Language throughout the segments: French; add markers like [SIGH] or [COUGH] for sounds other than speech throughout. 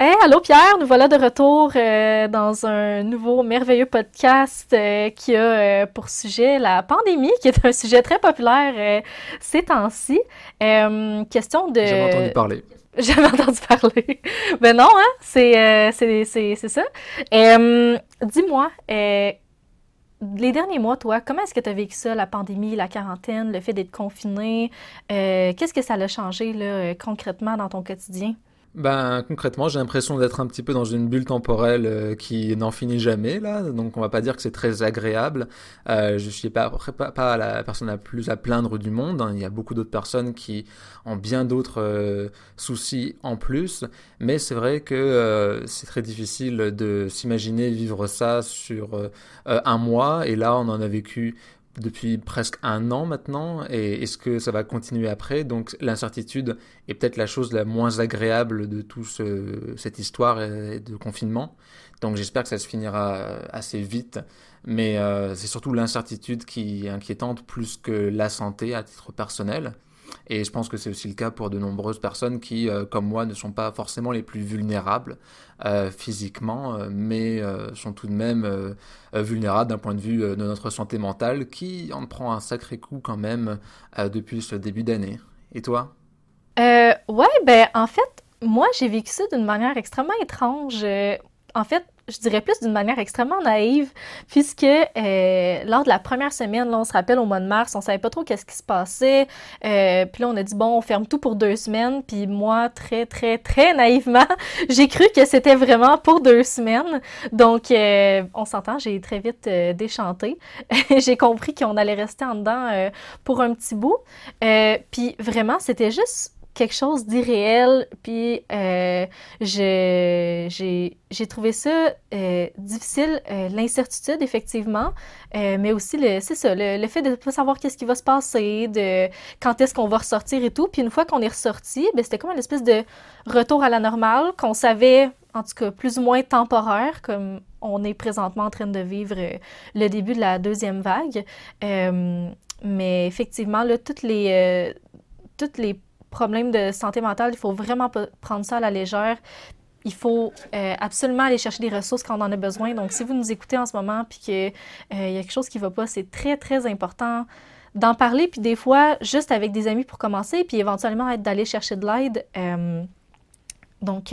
Hey, allô Pierre, nous voilà de retour euh, dans un nouveau merveilleux podcast euh, qui a euh, pour sujet la pandémie, qui est un sujet très populaire ces temps-ci. question de... J'avais entendu parler. [LAUGHS] J'avais entendu parler. ben non, hein, c'est ça. Dis-moi, les derniers mois, toi, comment est-ce que tu as vécu ça, la pandémie, la quarantaine, le fait d'être confiné? Qu'est-ce que ça a changé là, concrètement dans ton quotidien? Ben concrètement, j'ai l'impression d'être un petit peu dans une bulle temporelle euh, qui n'en finit jamais là. Donc on va pas dire que c'est très agréable. Euh, je suis pas, pas, la personne la plus à plaindre du monde. Hein. Il y a beaucoup d'autres personnes qui ont bien d'autres euh, soucis en plus. Mais c'est vrai que c'est très difficile de s'imaginer vivre ça sur un mois. Et là, on en a vécu depuis presque un an maintenant et est-ce que ça va continuer après? Donc l'incertitude est peut-être la chose la moins agréable de toute cette histoire de confinement. Donc j'espère que ça se finira assez vite, mais euh, c'est surtout l'incertitude qui est inquiétante plus que la santé à titre personnel. Et je pense que c'est aussi le cas pour de nombreuses personnes qui, euh, comme moi, ne sont pas forcément les plus vulnérables euh, physiquement, euh, mais sont tout de même vulnérables d'un point de vue de notre santé mentale, qui en prend un sacré coup quand même depuis ce début d'année. Et toi? Ouais, ben en fait, moi j'ai vécu ça d'une manière extrêmement étrange. en fait, je dirais plus d'une manière extrêmement naïve, puisque euh, lors de la première semaine, là, on se rappelle au mois de mars, on savait pas trop qu'est-ce qui se passait. Euh, puis là, on a dit bon, on ferme tout pour deux semaines. Puis moi, très très très naïvement, [LAUGHS] j'ai cru que c'était vraiment pour deux semaines. Donc, euh, on s'entend, j'ai très vite déchanté. [LAUGHS] j'ai compris qu'on allait rester en dedans pour un petit bout. puis vraiment, c'était juste quelque chose d'irréel. Puis euh, j'ai trouvé ça euh, difficile, euh, l'incertitude, effectivement, mais aussi, le, c'est ça, le, fait de ne pas savoir qu'est-ce qui va se passer, de quand est-ce qu'on va ressortir et tout. Puis une fois qu'on est ressorti, ben, c'était comme une espèce de retour à la normale qu'on savait, en tout cas, plus ou moins temporaire, comme on est présentement en train de vivre le début de la deuxième vague. mais effectivement, là, toutes les, toutes les problème de santé mentale, il faut vraiment prendre ça à la légère. Il faut euh, absolument aller chercher des ressources quand on en a besoin. Donc, si vous nous écoutez en ce moment puis qu'il euh, y a quelque chose qui ne va pas, c'est très, très important d'en parler. Puis des fois, juste avec des amis pour commencer, puis éventuellement d'aller chercher de l'aide. Euh, donc,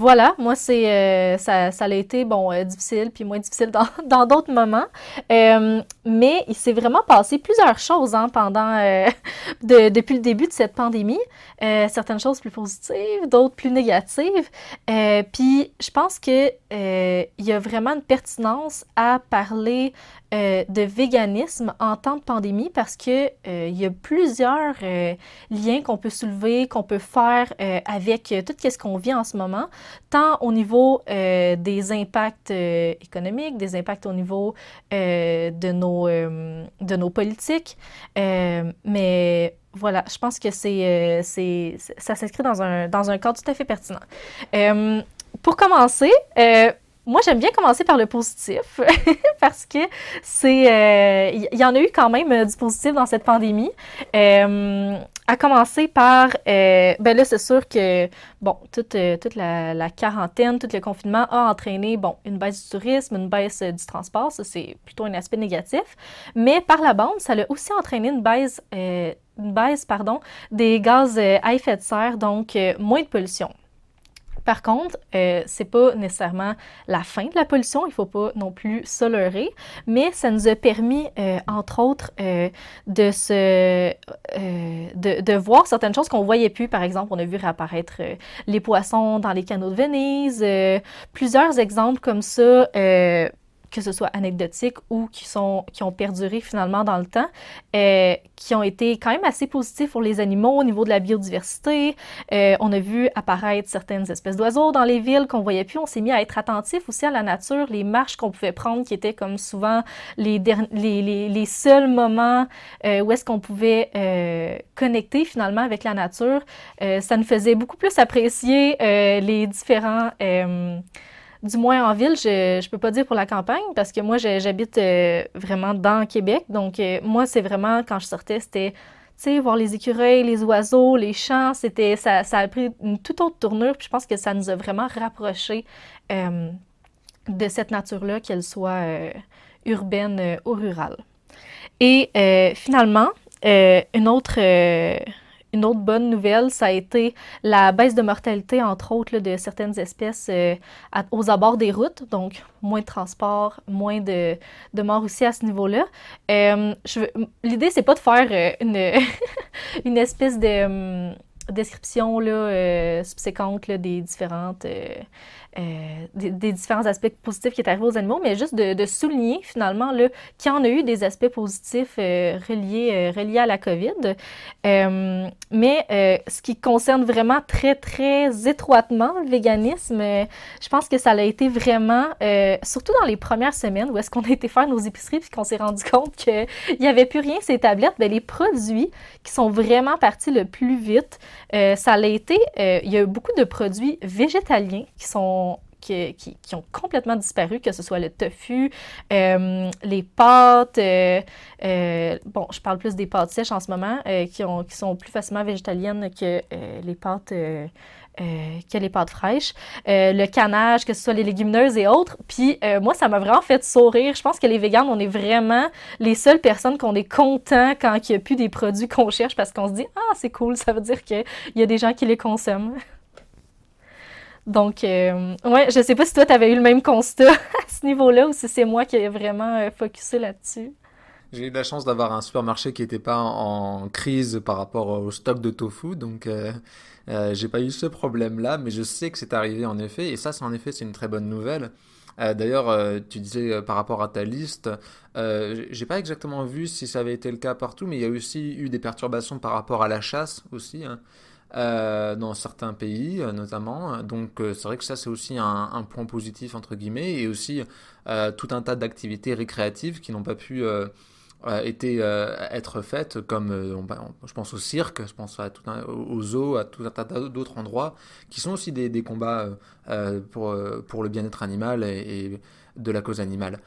voilà, moi, c'est euh, ça, ça a été, bon, euh, difficile, puis moins difficile dans [LAUGHS] d'autres moments. Euh, mais il s'est vraiment passé plusieurs choses hein, pendant, [LAUGHS] de, depuis le début de cette pandémie. certaines choses plus positives, d'autres plus négatives. puis je pense que il y a vraiment une pertinence à parler euh, de véganisme en temps de pandémie parce que euh, il y a plusieurs euh, liens qu'on peut soulever, qu'on peut faire avec tout ce qu'on vit en ce moment, tant au niveau des impacts économiques, des impacts au niveau de, nos, de nos politiques, mais voilà, je pense que c'est, c'est, ça s'inscrit dans un, dans un cadre tout à fait pertinent. pour commencer, moi, j'aime bien commencer par le positif [LAUGHS] parce que c'est, il euh, y, en a eu quand même euh, du positif dans cette pandémie. Euh, à commencer par, ben là, c'est sûr que bon, toute, toute la, quarantaine, tout le confinement a entraîné bon une baisse du tourisme, une baisse du transport. Ça, c'est plutôt un aspect négatif. Mais par la bande, ça a aussi entraîné une baisse, une baisse, pardon, des gaz à effet de serre, donc moins de pollution. Par contre, euh, c'est pas nécessairement la fin de la pollution, il faut pas non plus se leurrer, mais ça nous a permis, euh, entre autres, euh, de, se, euh, de, voir certaines choses qu'on voyait plus. Par exemple, on a vu réapparaître les poissons dans les canaux de Venise, plusieurs exemples comme ça que ce soit anecdotiques ou qui, sont, qui ont perduré finalement dans le temps, euh, qui ont été quand même assez positifs pour les animaux au niveau de la biodiversité. Euh, on a vu apparaître certaines espèces d'oiseaux dans les villes qu'on voyait plus. On s'est mis à être attentif aussi à la nature, les marches qu'on pouvait prendre qui étaient comme souvent les, les, les, les seuls moments euh, où est-ce qu'on pouvait euh, connecter finalement avec la nature. Euh, ça nous faisait beaucoup plus apprécier les différents du moins en ville, je ne peux pas dire pour la campagne parce que moi, j'habite euh, vraiment dans Québec. Donc, euh, moi, c'est vraiment, quand je sortais, c'était sais, voir les écureuils, les oiseaux, les champs, c'était, ça, ça a pris une toute autre tournure. Puis je pense que ça nous a vraiment rapprochés euh, de cette nature-là, qu'elle soit urbaine ou rurale. Et finalement, une autre une autre bonne nouvelle, ça a été la baisse de mortalité, entre autres, de certaines espèces euh, aux abords des routes, donc moins de transport, moins de, de morts aussi à ce niveau-là. Euh, L'idée, c'est pas de faire euh, une, [LAUGHS] une espèce de hum, description là, euh, subséquente des différentes euh, des, différents aspects positifs qui est arrivé aux animaux, mais juste de, souligner finalement qu'il y en a eu des aspects positifs euh, reliés, euh, reliés à la COVID. mais ce qui concerne vraiment très, très étroitement le véganisme, je pense que ça a été vraiment, surtout dans les premières semaines où est-ce qu'on a été faire nos épiceries puis qu'on s'est rendu compte qu'il n'y avait plus rien ces tablettes, bien, les produits qui sont vraiment partis le plus vite, ça a été, il y a eu beaucoup de produits végétaliens qui sont qui, ont complètement disparu, que ce soit le tofu, euh, les pâtes, euh, euh, bon, je parle plus des pâtes sèches en ce moment, qui, ont, qui sont plus facilement végétaliennes que les pâtes. que les pâtes fraîches, le canage, que ce soit les légumineuses et autres. Puis moi, ça m'a vraiment fait sourire. Je pense que les véganes, on est vraiment les seules personnes qu'on est content quand il n'y a plus des produits qu'on cherche parce qu'on se dit Ah, c'est cool, ça veut dire qu'il y a des gens qui les consomment. Donc, euh, ouais, je sais pas si toi, tu avais eu le même constat [LAUGHS] à ce niveau-là ou si c'est moi qui ai vraiment euh, focusé là-dessus. J'ai eu la chance d'avoir un supermarché qui n'était pas en, crise par rapport au stock de tofu, donc euh, euh, j'ai pas eu ce problème-là, mais je sais que c'est arrivé en effet, et ça, c'est en effet, c'est une très bonne nouvelle. D'ailleurs, tu disais par rapport à ta liste, j'ai pas exactement vu si ça avait été le cas partout, mais il y a aussi eu des perturbations par rapport à la chasse aussi. Hein. Euh, dans certains pays euh, notamment. Donc euh, c'est vrai que ça c'est aussi un, point positif entre guillemets et aussi tout un tas d'activités récréatives qui n'ont pas pu être faites comme je pense au cirque, je pense à tout un, au zoo, à tout un tas d'autres endroits qui sont aussi des, combats pour, le bien-être animal et, de la cause animale.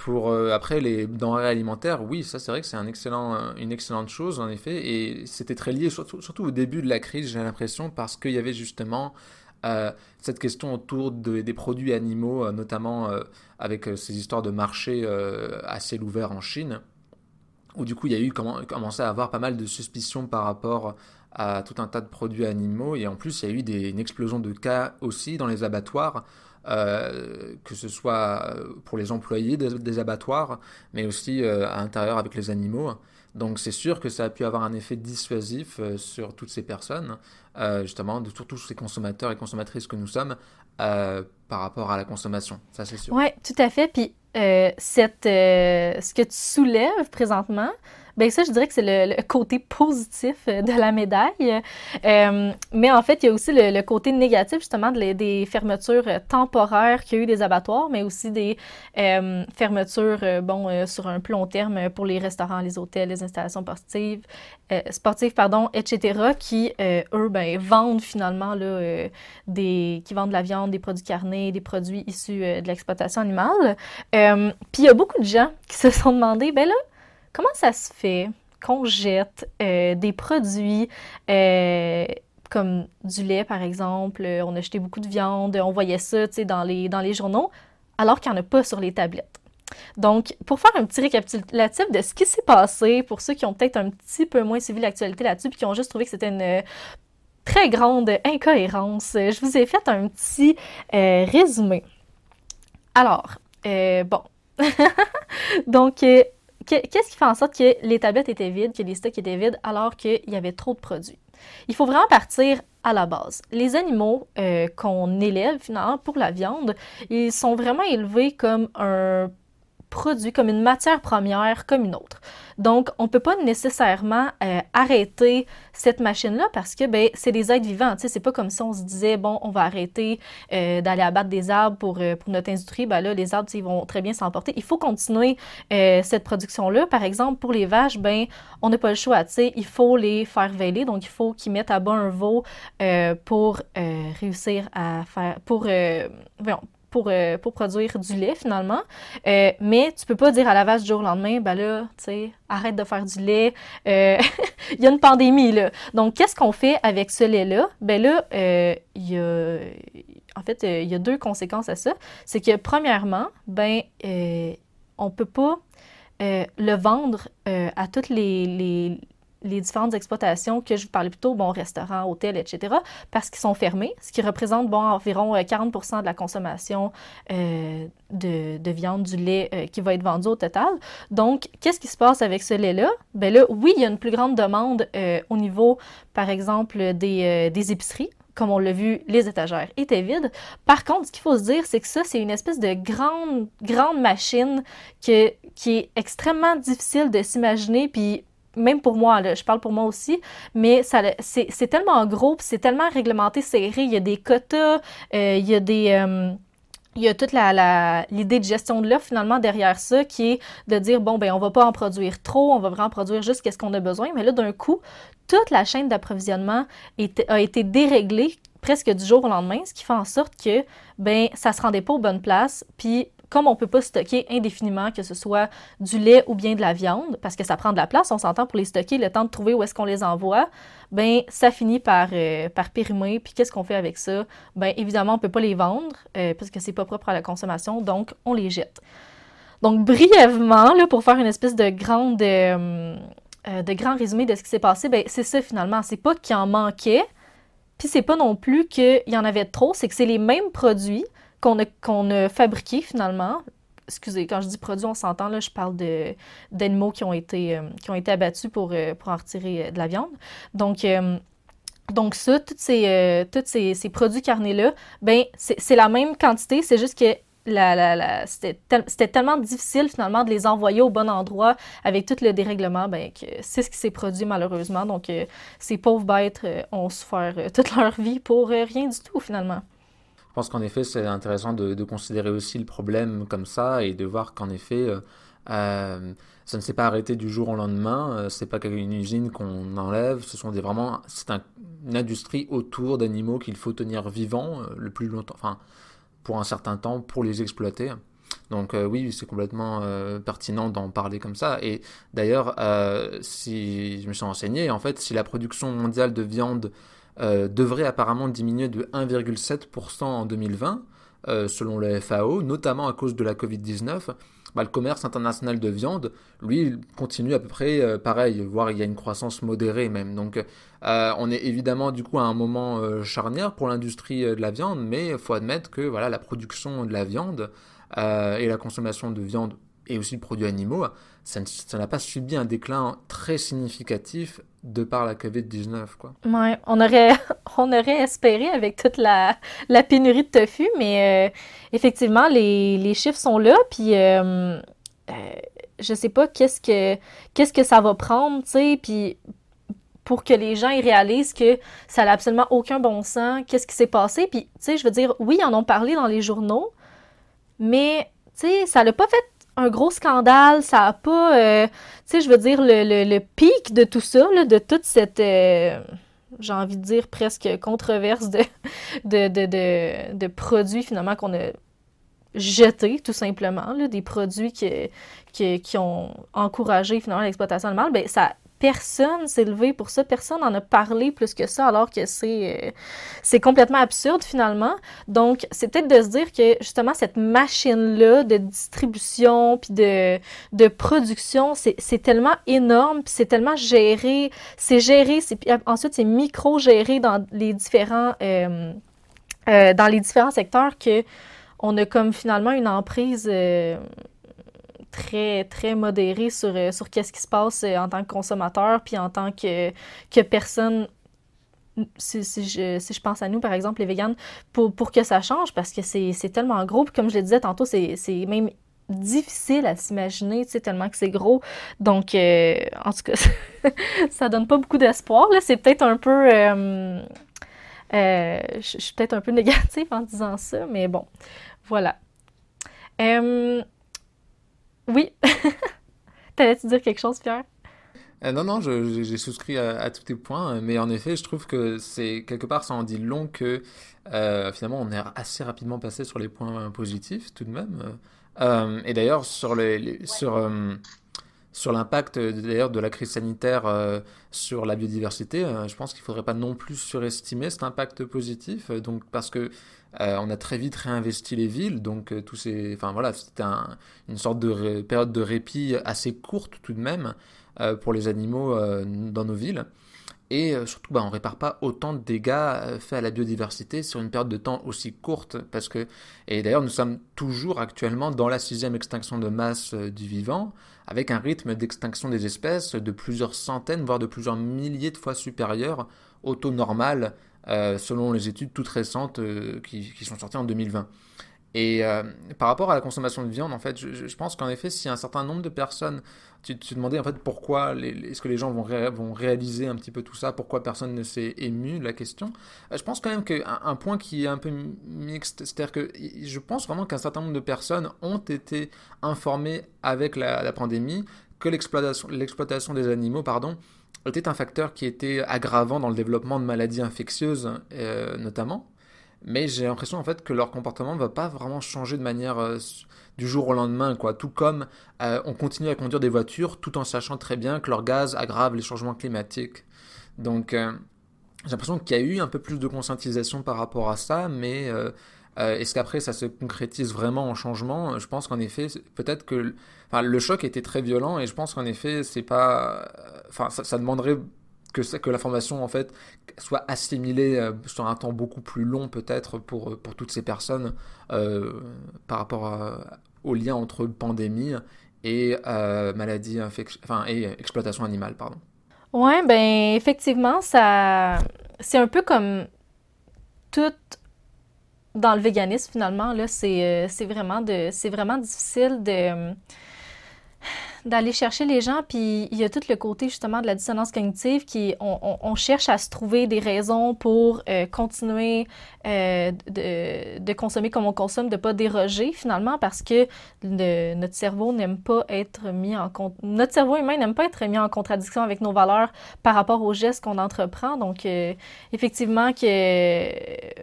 Pour euh, après les denrées alimentaires, oui, ça c'est vrai que c'est euh, une excellente chose en effet, et c'était très lié surtout, surtout, au début de la crise, j'ai l'impression, parce qu'il y avait justement euh, cette question autour des produits animaux, notamment avec ces histoires de marché à ciel ouvert en Chine, où du coup il y a eu comment, commencé à avoir pas mal de suspicions par rapport à tout un tas de produits animaux, et en plus il y a eu des, une explosion de cas aussi dans les abattoirs euh, que ce soit euh, pour les employés des, abattoirs, mais aussi euh, à l'intérieur avec les animaux. Donc c'est sûr que ça a pu avoir un effet dissuasif sur toutes ces personnes, justement, de tous ces consommateurs et consommatrices que nous sommes, par rapport à la consommation. Ça c'est sûr. Oui, tout à fait. Puis cette, ce que tu soulèves présentement, ben ça, je dirais que c'est le, côté positif euh, de la médaille. Euh, mais en fait, il y a aussi le, côté négatif, justement, des fermetures euh, temporaires qu'il y a eu des abattoirs, mais aussi des fermetures, bon, sur un plus long terme pour les restaurants, les hôtels, les installations sportives, sportives, pardon, etc., qui, eux, ben, vendent finalement, là, des, qui vendent de la viande, des produits carnés, des produits issus de l'exploitation animale. Puis il y a beaucoup de gens qui se sont demandé, ben là, comment ça se fait qu'on jette euh, des produits euh, comme du lait, par exemple, euh, on a jeté beaucoup de viande, on voyait ça dans les, dans les journaux, alors qu'il n'y en a pas sur les tablettes. Donc, pour faire un petit récapitulatif de ce qui s'est passé, pour ceux qui ont peut-être un petit peu moins suivi l'actualité là-dessus, puis qui ont juste trouvé que c'était une très grande incohérence, je vous ai fait un petit résumé. Alors, bon. [LAUGHS] Donc, qu'est-ce qui fait en sorte que les tablettes étaient vides, que les stocks étaient vides, alors qu'il y avait trop de produits? Il faut vraiment partir à la base. Les animaux euh, qu'on élève finalement pour la viande, ils sont vraiment élevés comme un produit, comme une matière première, comme une autre. Donc, on ne peut pas nécessairement euh, arrêter cette machine-là parce que ben, c'est des êtres vivants. Ce n'est pas comme si on se disait, bon, on va arrêter euh, d'aller abattre des arbres pour, euh, pour notre industrie. Ben là, les arbres, ils vont très bien s'emporter. Il faut continuer cette production-là. Par exemple, pour les vaches, ben, on n'a pas le choix. Il faut les faire veiller. Donc, il faut qu'ils mettent à bas un veau pour réussir à faire, pour, pour, euh, pour produire du lait finalement. Euh, mais tu peux pas dire à la vache du jour au lendemain, ben là, tu sais, arrête de faire du lait. Euh, [LAUGHS] il y a une pandémie là. Donc, qu'est-ce qu'on fait avec ce lait-là? Ben là, il y a. En fait, il y a deux conséquences à ça. C'est que, premièrement, ben, on peut pas le vendre à toutes les, les différentes exploitations que je vous parlais plus tôt, bon, restaurants, hôtels, etc., parce qu'ils sont fermés, ce qui représente bon, environ 40% euh, de la consommation euh, de, de, viande, du lait euh, qui va être vendu au total. Donc, qu'est-ce qui se passe avec ce lait-là? Bien là, oui, il y a une plus grande demande au niveau, par exemple, des, des épiceries comme on l'a vu, les étagères étaient vides. Par contre, ce qu'il faut se dire, c'est que ça, c'est une espèce de grande, grande machine que, qui est extrêmement difficile de s'imaginer. Puis même pour moi, là, je parle pour moi aussi, mais c'est tellement gros, c'est tellement réglementé, serré. Il y a des quotas, euh, il y a des. Euh, il y a toute la, l'idée de gestion de l'offre finalement derrière ça qui est de dire bon ben on va pas en produire trop, on va vraiment produire juste ce qu'on a besoin, mais là d'un coup toute la chaîne d'approvisionnement a été déréglée presque du jour au lendemain, ce qui fait en sorte que ben ça se rendait pas aux bonnes places, puis comme on ne peut pas stocker indéfiniment, que ce soit du lait ou bien de la viande, parce que ça prend de la place, on s'entend pour les stocker, le temps de trouver où est-ce qu'on les envoie, ben ça finit par, euh, périmer. Puis qu'est-ce qu'on fait avec ça? Ben évidemment, on ne peut pas les vendre euh, parce que c'est pas propre à la consommation, donc on les jette. Donc brièvement, pour faire une espèce de grande euh, de grand résumé de ce qui s'est passé, ben c'est ça finalement. C'est pas qu'il en manquait, puis c'est pas non plus qu'il y en avait trop, c'est que c'est les mêmes produits, qu'on a, fabriqué finalement. Excusez, quand je dis produit, on s'entend, là, je parle d'animaux qui ont été, euh, qui ont été abattus pour, euh, pour en retirer euh, de la viande. Donc, donc ça, tous ces, ces, ces, produits carnés-là, ben c'est, la même quantité, c'est juste que la, la, la, c'était, c'était tellement difficile finalement de les envoyer au bon endroit avec tout le dérèglement, ben, que c'est ce qui s'est produit malheureusement. Donc ces pauvres bêtes ont souffert toute leur vie pour rien du tout finalement. Je pense qu'en effet, c'est intéressant de, considérer aussi le problème comme ça et de voir qu'en effet, euh, euh, ça ne s'est pas arrêté du jour au lendemain. Euh, c'est pas une usine qu'on enlève. Ce sont vraiment, c'est une industrie autour d'animaux qu'il faut tenir vivants le plus longtemps, enfin pour un certain temps pour les exploiter. Donc oui, c'est complètement pertinent d'en parler comme ça. Et d'ailleurs, si je me suis renseigné, en fait, si la production mondiale de viande euh, devrait apparemment diminuer de 1,7% en 2020, euh, selon le FAO, notamment à cause de la Covid-19. Bah, le commerce international de viande, lui, continue à peu près euh, pareil, voire il y a une croissance modérée même. Donc on est évidemment du coup à un moment charnière pour l'industrie de la viande, mais il faut admettre que voilà, la production de la viande et la consommation de viande et aussi de produits animaux, ça n'a pas subi un déclin très significatif de par la COVID-19. Quoi. Ouais, on aurait, [LAUGHS] on aurait espéré avec toute la, la pénurie de tofu, mais euh, effectivement, les, les, chiffres sont là, puis euh, euh, je sais pas qu'est-ce que, que ça va prendre, puis pour que les gens y réalisent que ça n'a absolument aucun bon sens, qu'est-ce qui s'est passé, puis je veux dire, oui, ils en ont parlé dans les journaux, mais tu sais, ça l'a pas fait un gros scandale, ça a pas, euh, tu sais, je veux dire, le, pic de tout ça, de toute cette, euh, j'ai envie de dire presque controverse de, de, produits finalement qu'on a jetés, tout simplement, là, des produits qui ont encouragé finalement l'exploitation animale, ben ça personne s'est levé pour ça, personne n'en a parlé plus que ça, alors que c'est euh, c'est complètement absurde finalement. Donc, c'est peut-être de se dire que justement cette machine-là de distribution puis de, production, c'est tellement énorme, puis c'est tellement géré, c'est géré, ensuite c'est micro-géré dans les différents euh, euh, dans les différents secteurs que on a comme finalement une emprise très, très modéré sur, euh, sur qu'est-ce qui se passe euh, en tant que consommateur, puis en tant que, que personne si, si, je, si, je, pense à nous, par exemple, les véganes, pour, pour que ça change, parce que c'est tellement gros. Puis comme je le disais tantôt, c'est même difficile à s'imaginer, tu sais, tellement que c'est gros. Donc, euh, en tout cas, [LAUGHS] ça donne pas beaucoup d'espoir. C'est peut-être un peu... je suis peut-être un peu négative en disant ça, mais bon, voilà. Euh, oui. [LAUGHS] T'allais-tu dire quelque chose, Pierre? Euh, non, non, j'ai souscrit à, tous tes points, mais en effet, je trouve que c'est quelque part, ça en dit long que euh, finalement, on est assez rapidement passé sur les points positifs tout de même. Euh, et d'ailleurs, sur les, sur sur l'impact d'ailleurs de la crise sanitaire sur la biodiversité, je pense qu'il ne faudrait pas non plus surestimer cet impact positif. Donc parce que on a très vite réinvesti les villes, donc tous ces, enfin voilà, c'était une sorte de période de répit assez courte tout de même. Euh, pour les animaux euh, dans nos villes. Et euh, surtout, bah, on répare pas autant de dégâts faits à la biodiversité sur une période de temps aussi courte. Parce que, et d'ailleurs, nous sommes toujours actuellement dans la sixième extinction de masse du vivant, avec un rythme d'extinction des espèces de plusieurs centaines, voire de plusieurs milliers de fois supérieur au taux normal, selon les études toutes récentes qui, qui, sont sorties en 2020. Et euh, par rapport à la consommation de viande, en fait, je, pense qu'en effet, si un certain nombre de personnes, tu te demandais en fait pourquoi, est-ce que les gens vont, réaliser un petit peu tout ça, pourquoi personne ne s'est ému de la question. Euh, je pense quand même qu'un un point qui est un peu mixte, c'est-à-dire que je pense vraiment qu'un certain nombre de personnes ont été informées avec la, pandémie que l'exploitation des animaux, pardon, était un facteur qui était aggravant dans le développement de maladies infectieuses, euh, notamment mais j'ai l'impression en fait que leur comportement ne va pas vraiment changer de manière euh, du jour au lendemain, quoi. Tout comme euh, on continue à conduire des voitures tout en sachant très bien que leur gaz aggrave les changements climatiques. Donc euh, j'ai l'impression qu'il y a eu un peu plus de conscientisation par rapport à ça, mais est-ce qu'après ça se concrétise vraiment en changement? Je pense qu'en effet, peut-être que le choc était très violent et je pense qu'en effet, c'est pas, enfin, ça demanderait que, que l'information en fait soit assimilée euh, sur un temps beaucoup plus long peut-être pour, pour toutes ces personnes euh, par rapport au lien entre pandémie et euh, maladie enfin et exploitation animale pardon. Ouais ben effectivement ça c'est un peu comme tout dans le véganisme finalement là c'est vraiment de c'est vraiment difficile de d'aller chercher les gens, puis il y a tout le côté justement de la dissonance cognitive qui on, cherche à se trouver des raisons pour euh, continuer euh, de, de, consommer comme on consomme, de pas déroger finalement parce que notre cerveau n'aime pas être mis en notre cerveau humain n'aime pas être mis en contradiction avec nos valeurs par rapport aux gestes qu'on entreprend. Donc euh, effectivement que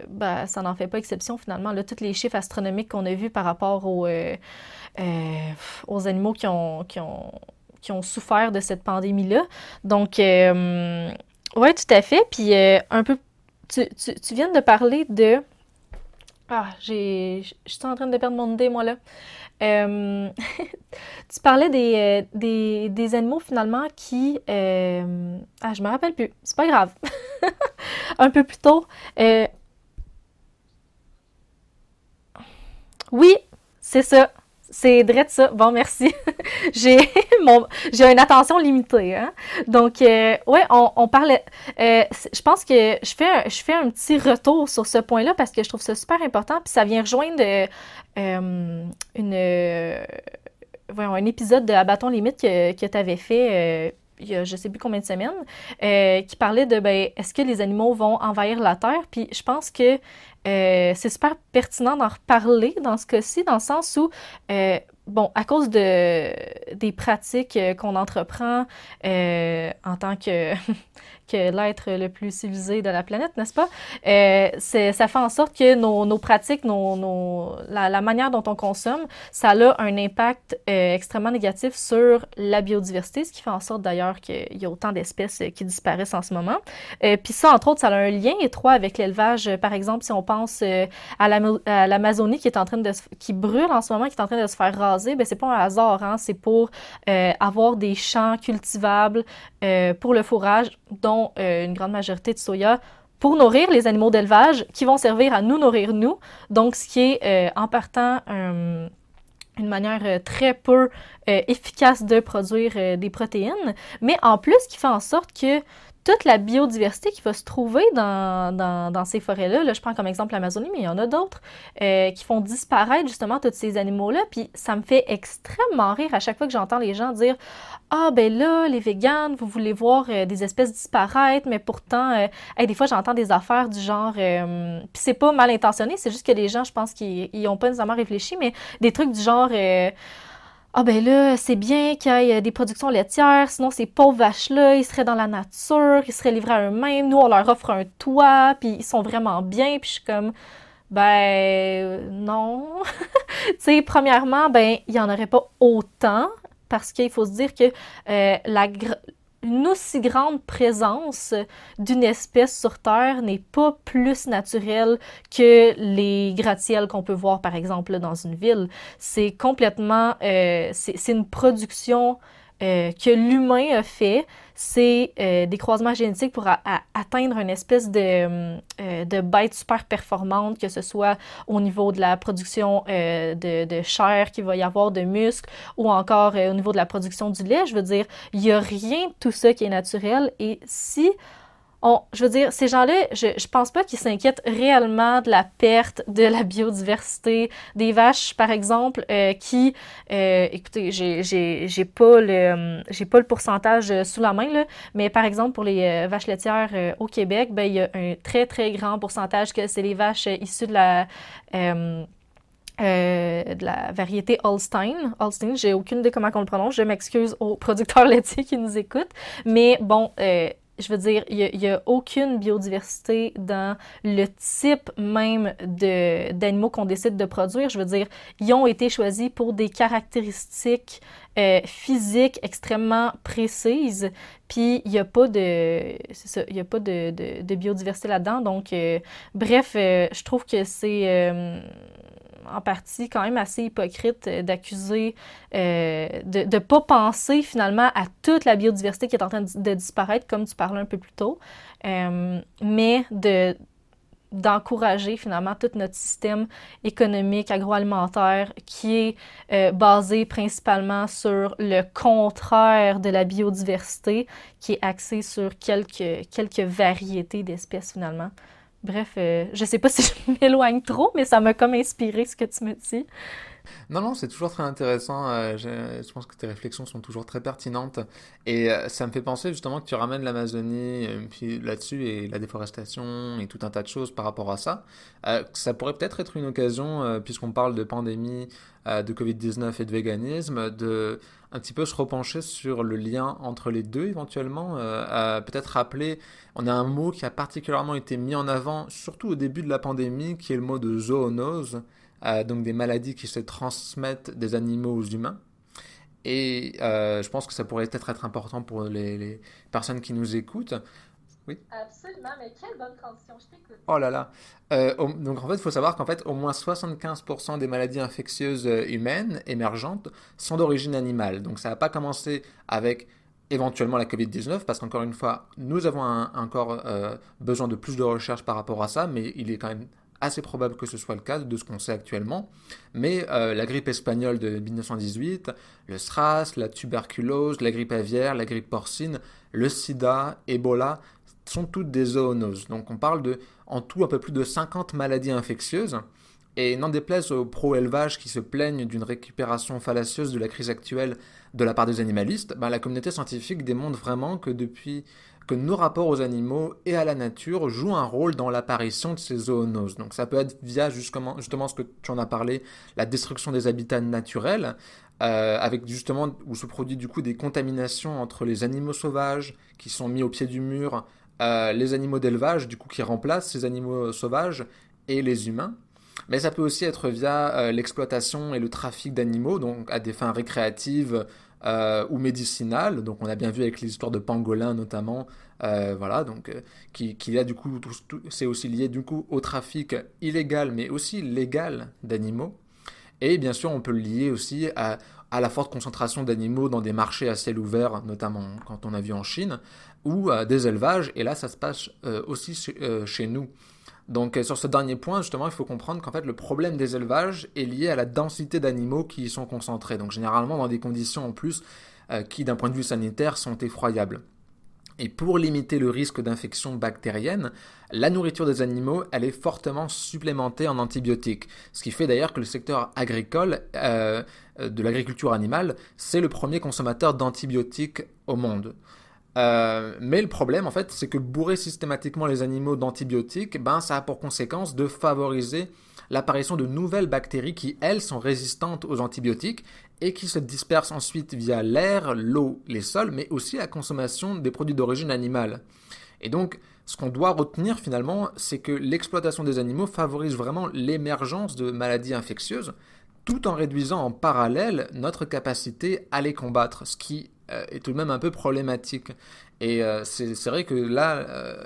ben, ça n'en fait pas exception finalement. Là, tous les chiffres astronomiques qu'on a vus par rapport aux euh, aux animaux qui ont, qui, ont, qui ont souffert de cette pandémie-là. Donc, euh, oui, tout à fait. Puis, euh, un peu, tu, tu, viens de parler de... Ah, j'ai, je suis en train de perdre mon idée, moi, là. [LAUGHS] tu parlais des, des, des, animaux, finalement, qui... ah, je me rappelle plus. C'est pas grave. [LAUGHS] un peu plus tôt. oui, c'est ça. C'est de ça. Bon, merci. [LAUGHS] j'ai [LAUGHS] mon j'ai une attention limitée. Hein? Donc, euh, ouais, on, on parlait. Euh, je pense que je fais, un, je fais un petit retour sur ce point-là parce que je trouve ça super important. Puis ça vient rejoindre euh, une, voyons, un épisode de Abaton Limite que, que tu avais fait il y a je sais plus combien de semaines, euh, qui parlait de ben, est-ce que les animaux vont envahir la Terre? Puis je pense que euh, c'est super pertinent d'en reparler dans ce cas-ci, dans le sens où, euh, bon, à cause de, des pratiques qu'on entreprend en tant que que [LAUGHS] l'être le plus civilisé de la planète, n'est-ce pas? Euh, ça fait en sorte que nos, pratiques, nos, la, manière dont on consomme, ça a un impact euh, extrêmement négatif sur la biodiversité, ce qui fait en sorte d'ailleurs qu'il y a autant d'espèces qui disparaissent en ce moment. Euh, Puis ça, entre autres, ça a un lien étroit avec l'élevage. Par exemple, si on pense euh, à l'Amazonie qui est en train de qui brûle en ce moment, qui est en train de se faire raser, ben c'est pas un hasard, hein? c'est pour euh, avoir des champs cultivables pour le fourrage dont euh, une grande majorité de soya pour nourrir les animaux d'élevage qui vont servir à nous nourrir nous. Donc, ce qui est euh, en partant une manière euh, très peu efficace de produire des protéines, mais en plus qui fait en sorte que toute la biodiversité qui va se trouver dans, ces forêts-là. Là, je prends comme exemple l'Amazonie, mais il y en a d'autres euh, qui font disparaître justement tous ces animaux-là. Puis ça me fait extrêmement rire à chaque fois que j'entends les gens dire Ah, ben là, les véganes, vous voulez voir euh, des espèces disparaître, mais pourtant, euh, des fois, j'entends des affaires du genre. Puis c'est pas mal intentionné, c'est juste que les gens, je pense qu'ils n'ont pas nécessairement réfléchi, mais des trucs du genre ah ben là, c'est bien qu'il y ait des productions laitières, sinon ces pauvres vaches-là, ils seraient dans la nature, ils seraient livrés à eux-mêmes, nous on leur offre un toit, puis ils sont vraiment bien, puis je suis comme, ben non. [LAUGHS] tu sais, premièrement, ben il y en aurait pas autant, parce qu'il faut se dire que euh, la, une aussi grande présence d'une espèce sur Terre n'est pas plus naturelle que les gratte-ciels qu'on peut voir, par exemple, dans une ville. C'est complètement... Euh, c'est une production euh, que l'humain a fait, c'est euh, des croisements génétiques pour atteindre une espèce de, euh, de bête super performante, que ce soit au niveau de la production de, de, chair qu'il va y avoir, de muscles, ou encore au niveau de la production du lait. Je veux dire, il n'y a rien de tout ça qui est naturel. Et si je veux dire, ces gens-là, je, je pense pas qu'ils s'inquiètent réellement de la perte de la biodiversité des vaches, par exemple, euh, qui, euh, écoutez, j'ai j'ai pas le pourcentage sous la main là, mais par exemple pour les euh, vaches laitières au Québec, ben il y a un très très grand pourcentage que c'est les vaches issues de la la variété Holstein. Holstein, j'ai aucune idée comment on le prononce. Je m'excuse aux producteurs [LAUGHS] laitiers qui nous écoutent. Mais bon, je veux dire, il n'y a, aucune biodiversité dans le type même d'animaux qu'on décide de produire. Je veux dire, ils ont été choisis pour des caractéristiques euh, physiques extrêmement précises. Puis il n'y a pas de, ça, y a pas de, de, biodiversité là-dedans. Donc, euh, bref, euh, je trouve que c'est en partie quand même assez hypocrite euh, d'accuser, euh, de ne pas penser finalement à toute la biodiversité qui est en train de, disparaître, comme tu parlais un peu plus tôt, euh, mais de d'encourager finalement tout notre système économique agroalimentaire qui est basé principalement sur le contraire de la biodiversité, qui est axé sur quelques, quelques variétés d'espèces finalement. Bref, euh, je sais pas [LAUGHS] si je m'éloigne trop, mais ça m'a comme inspiré ce que tu me dis. Non, non, c'est toujours très intéressant. Euh, je, pense que tes réflexions sont toujours très pertinentes. Et euh, ça me fait penser justement que tu ramènes l'Amazonie puis là-dessus et la déforestation et tout un tas de choses par rapport à ça. ça pourrait peut-être être une occasion, puisqu'on parle de pandémie, de Covid-19 et de véganisme, de un petit peu se repencher sur le lien entre les deux éventuellement, peut-être rappeler, on a un mot qui a particulièrement été mis en avant, surtout au début de la pandémie, qui est le mot de zoonose, euh, donc des maladies qui se transmettent des animaux aux humains. Et euh, je pense que ça pourrait peut-être être important pour les, personnes qui nous écoutent. Oui. Absolument, mais quelle bonne transition, je t'écoute. Oh là là. Euh, donc en fait, il faut savoir qu'en fait, au moins 75% des maladies infectieuses humaines émergentes sont d'origine animale. Donc ça n'a pas commencé avec éventuellement la Covid-19, parce qu'encore une fois, nous avons encore besoin de plus de recherches par rapport à ça, mais il est quand même assez probable que ce soit le cas de ce qu'on sait actuellement, mais euh, la grippe espagnole de 1918, le SRAS, la tuberculose, la grippe aviaire, la grippe porcine, le sida, Ebola, sont toutes des zoonoses. Donc on parle de en tout un peu plus de 50 maladies infectieuses. Et n'en déplaise aux pro-élevage qui se plaignent d'une récupération fallacieuse de la crise actuelle de la part des animalistes, ben, la communauté scientifique démontre vraiment que depuis que nos rapports aux animaux et à la nature jouent un rôle dans l'apparition de ces zoonoses. Donc ça peut être via justement, ce que tu en as parlé, la destruction des habitats naturels, euh, avec justement où se produit du coup des contaminations entre les animaux sauvages qui sont mis au pied du mur, les animaux d'élevage du coup qui remplacent ces animaux sauvages et les humains. Mais ça peut aussi être via euh, l'exploitation et le trafic d'animaux, donc à des fins récréatives, euh, ou médicinale. Donc on a bien vu avec l'histoire de pangolin notamment, euh, voilà, donc qui, qui, du coup, c'est aussi lié du coup au trafic illégal mais aussi légal d'animaux. Et bien sûr, on peut le lier aussi à, à la forte concentration d'animaux dans des marchés à ciel ouvert, notamment quand on a vu en Chine, ou à des élevages. Et là, ça se passe aussi chez nous. Donc euh, sur ce dernier point, justement, il faut comprendre qu'en fait le problème des élevages est lié à la densité d'animaux qui y sont concentrés. Donc généralement dans des conditions en plus euh, qui d'un point de vue sanitaire sont effroyables. Et pour limiter le risque d'infection bactérienne, la nourriture des animaux, elle est fortement supplémentée en antibiotiques. Ce qui fait d'ailleurs que le secteur agricole euh, de l'agriculture animale, c'est le premier consommateur d'antibiotiques au monde. Euh, mais le problème, en fait, c'est que bourrer systématiquement les animaux d'antibiotiques, ben, ça a pour conséquence de favoriser l'apparition de nouvelles bactéries qui, elles, sont résistantes aux antibiotiques et qui se dispersent ensuite via l'air, l'eau, les sols, mais aussi la consommation des produits d'origine animale. Et donc, ce qu'on doit retenir finalement, c'est que l'exploitation des animaux favorise vraiment l'émergence de maladies infectieuses, tout en réduisant en parallèle notre capacité à les combattre, ce qui est tout de même un peu problématique. Et euh, c'est vrai que là, euh,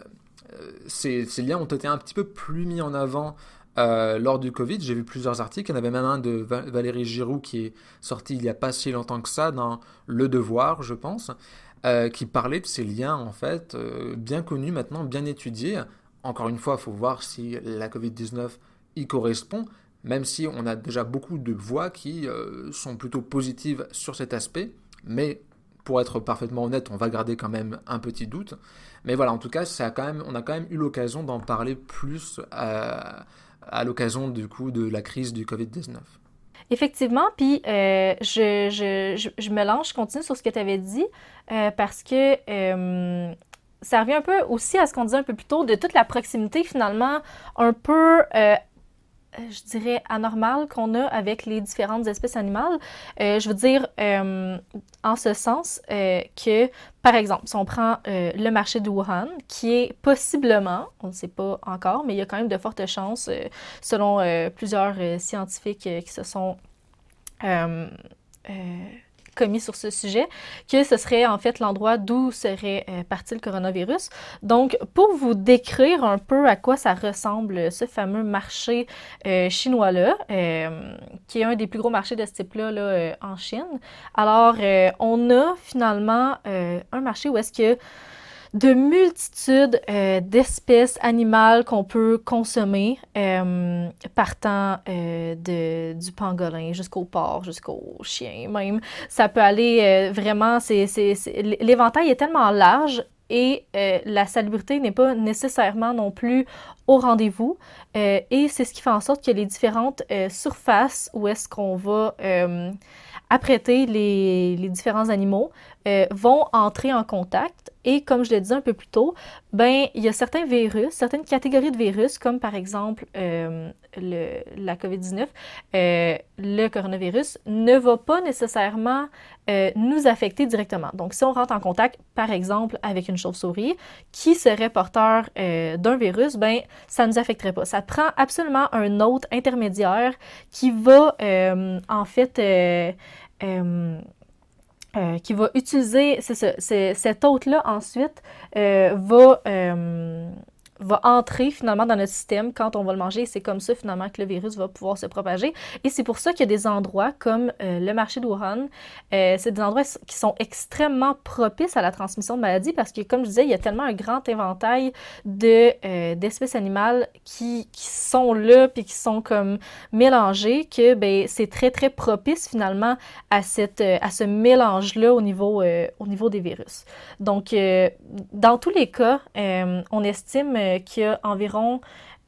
ces, ces, liens ont été un petit peu plus mis en avant lors du Covid. J'ai vu plusieurs articles. Il y en avait même un de Valérie Giroux qui est sorti il n'y a pas si longtemps que ça dans Le Devoir, je pense, qui parlait de ces liens en fait bien connus maintenant, bien étudiés. Encore une fois, il faut voir si la Covid-19 y correspond, même si on a déjà beaucoup de voix qui sont plutôt positives sur cet aspect. Mais pour être parfaitement honnête, on va garder quand même un petit doute. Mais voilà, en tout cas, ça a quand même, on a quand même eu l'occasion d'en parler plus à, l'occasion du coup de la crise du Covid-19. Effectivement, puis euh, je, je, je, lance, je continue sur ce que tu avais dit, euh, parce que euh, ça revient un peu aussi à ce qu'on disait un peu plus tôt, de toute la proximité finalement un peu euh, je dirais, anormal qu'on a avec les différentes espèces animales. Euh, je veux dire, euh, en ce sens que, par exemple, si on prend le marché de Wuhan, qui est possiblement, on ne sait pas encore, mais il y a quand même de fortes chances, selon plusieurs scientifiques qui se sont commis sur ce sujet, que ce serait en fait l'endroit d'où serait euh, parti le coronavirus. Donc, pour vous décrire un peu à quoi ça ressemble ce fameux marché euh, chinois-là, euh, qui est un des plus gros marchés de ce type-là là, en Chine, alors on a finalement un marché où est-ce que de multitudes euh, d'espèces animales qu'on peut consommer, euh, partant euh, du pangolin jusqu'au porc, jusqu'au chien même. Ça peut aller vraiment, l'éventail est tellement large et la salubrité n'est pas nécessairement non plus au rendez-vous. et c'est ce qui fait en sorte que les différentes surfaces où est-ce qu'on va apprêter les différents animaux vont entrer en contact et comme je le disais un peu plus tôt, ben il y a certains virus, certaines catégories de virus, comme par exemple euh, le, la COVID-19, euh, le coronavirus, ne va pas nécessairement euh, nous affecter directement. Donc, si on rentre en contact, par exemple, avec une chauve-souris qui serait porteur d'un virus, ben ça ne nous affecterait pas. Ça prend absolument un hôte intermédiaire qui va en fait euh, qui va utiliser, c'est cet hôte-là ensuite euh, va euh, va entrer finalement dans notre système quand on va le manger. C'est comme ça finalement que le virus va pouvoir se propager. Et c'est pour ça qu'il y a des endroits comme euh, le marché de Wuhan. Euh, c'est des endroits qui sont extrêmement propices à la transmission de maladies parce que, comme je disais, il y a tellement un grand éventail de, euh, d'espèces animales qui, qui, sont là puis qui sont comme mélangées que ben, c'est très, très propice finalement à, cette, à ce mélange-là au niveau, au niveau des virus. Donc, dans tous les cas, on estime euh, qu'il y a environ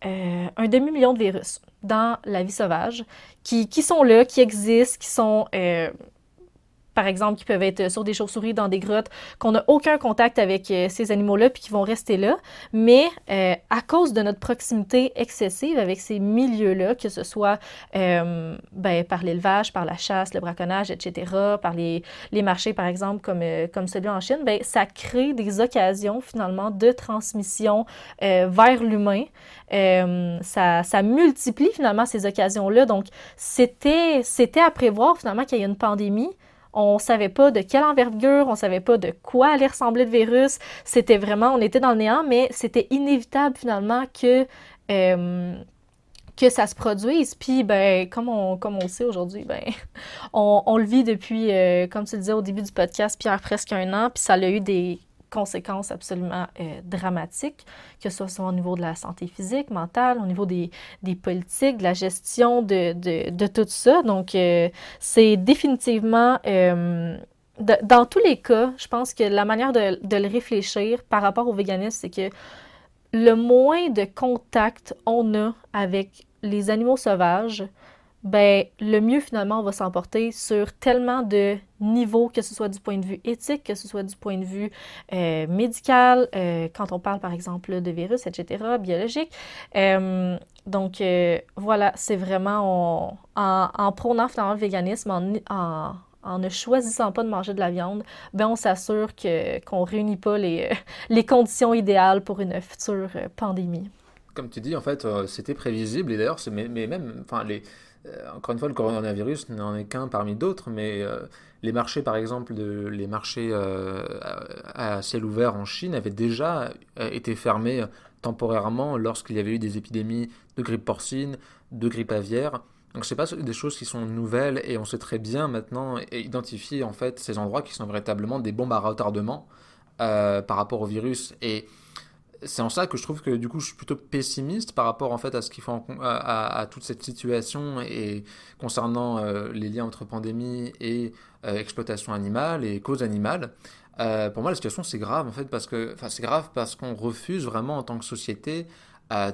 euh, un demi-million de virus dans la vie sauvage qui, sont là, qui existent, qui sont euh, par exemple, qui peuvent être sur des chauves-souris dans des grottes, qu'on n'a aucun contact avec euh, ces animaux-là, puis qui vont rester là. Mais euh, à cause de notre proximité excessive avec ces milieux-là, que ce soit euh, ben, par l'élevage, par la chasse, le braconnage, etc., par les, les marchés, par exemple, comme, comme celui en Chine, ben, ça crée des occasions finalement de transmission vers l'humain. ça, ça multiplie finalement ces occasions-là. Donc, c'était, c'était à prévoir finalement qu'il y ait une pandémie. On savait pas de quelle envergure, on savait pas de quoi allait ressembler le virus. C'était vraiment, on était dans le néant, mais c'était inévitable finalement que euh, ça se produise. Puis, ben, comme on, on sait aujourd'hui, ben, [LAUGHS] on, le vit depuis, euh, comme tu le disais au début du podcast, presque un an, puis ça a eu des conséquences absolument euh, dramatiques, que ce soit au niveau de la santé physique, mentale, au niveau des, des politiques, de la gestion de, de, de tout ça. Donc, euh, c'est définitivement... Euh, dans tous les cas, je pense que la manière de, de le réfléchir par rapport au véganisme, c'est que le moins de contact on a avec les animaux sauvages, ben le mieux finalement on va s'emporter sur tellement de niveaux, que ce soit du point de vue éthique, que ce soit du point de vue euh, médical, euh, quand on parle par exemple de virus, etc., biologique. Euh, donc voilà, c'est vraiment en, en, prônant finalement le véganisme, en, en, ne choisissant pas de manger de la viande, ben on s'assure que, qu'on ne réunit pas les, les conditions idéales pour une future pandémie. Comme tu dis, en fait, c'était prévisible et d'ailleurs, mais, mais même, enfin, les encore une fois, le coronavirus n'en est qu'un parmi d'autres, mais euh, les marchés, par exemple, les marchés euh, à, ciel ouvert en Chine avaient déjà été fermés temporairement lorsqu'il y avait eu des épidémies de grippe porcine, de grippe aviaire. Donc c'est pas des choses qui sont nouvelles et on sait très bien maintenant identifier en fait ces endroits qui sont véritablement des bombes à retardement par rapport au virus et c'est en ça que je trouve que du coup je suis plutôt pessimiste par rapport en fait à ce qu'il faut à, toute cette situation et concernant euh, les liens entre pandémie et euh, exploitation animale et cause animale. Euh, pour moi la situation c'est grave en fait parce que enfin c'est grave parce qu'on refuse vraiment en tant que société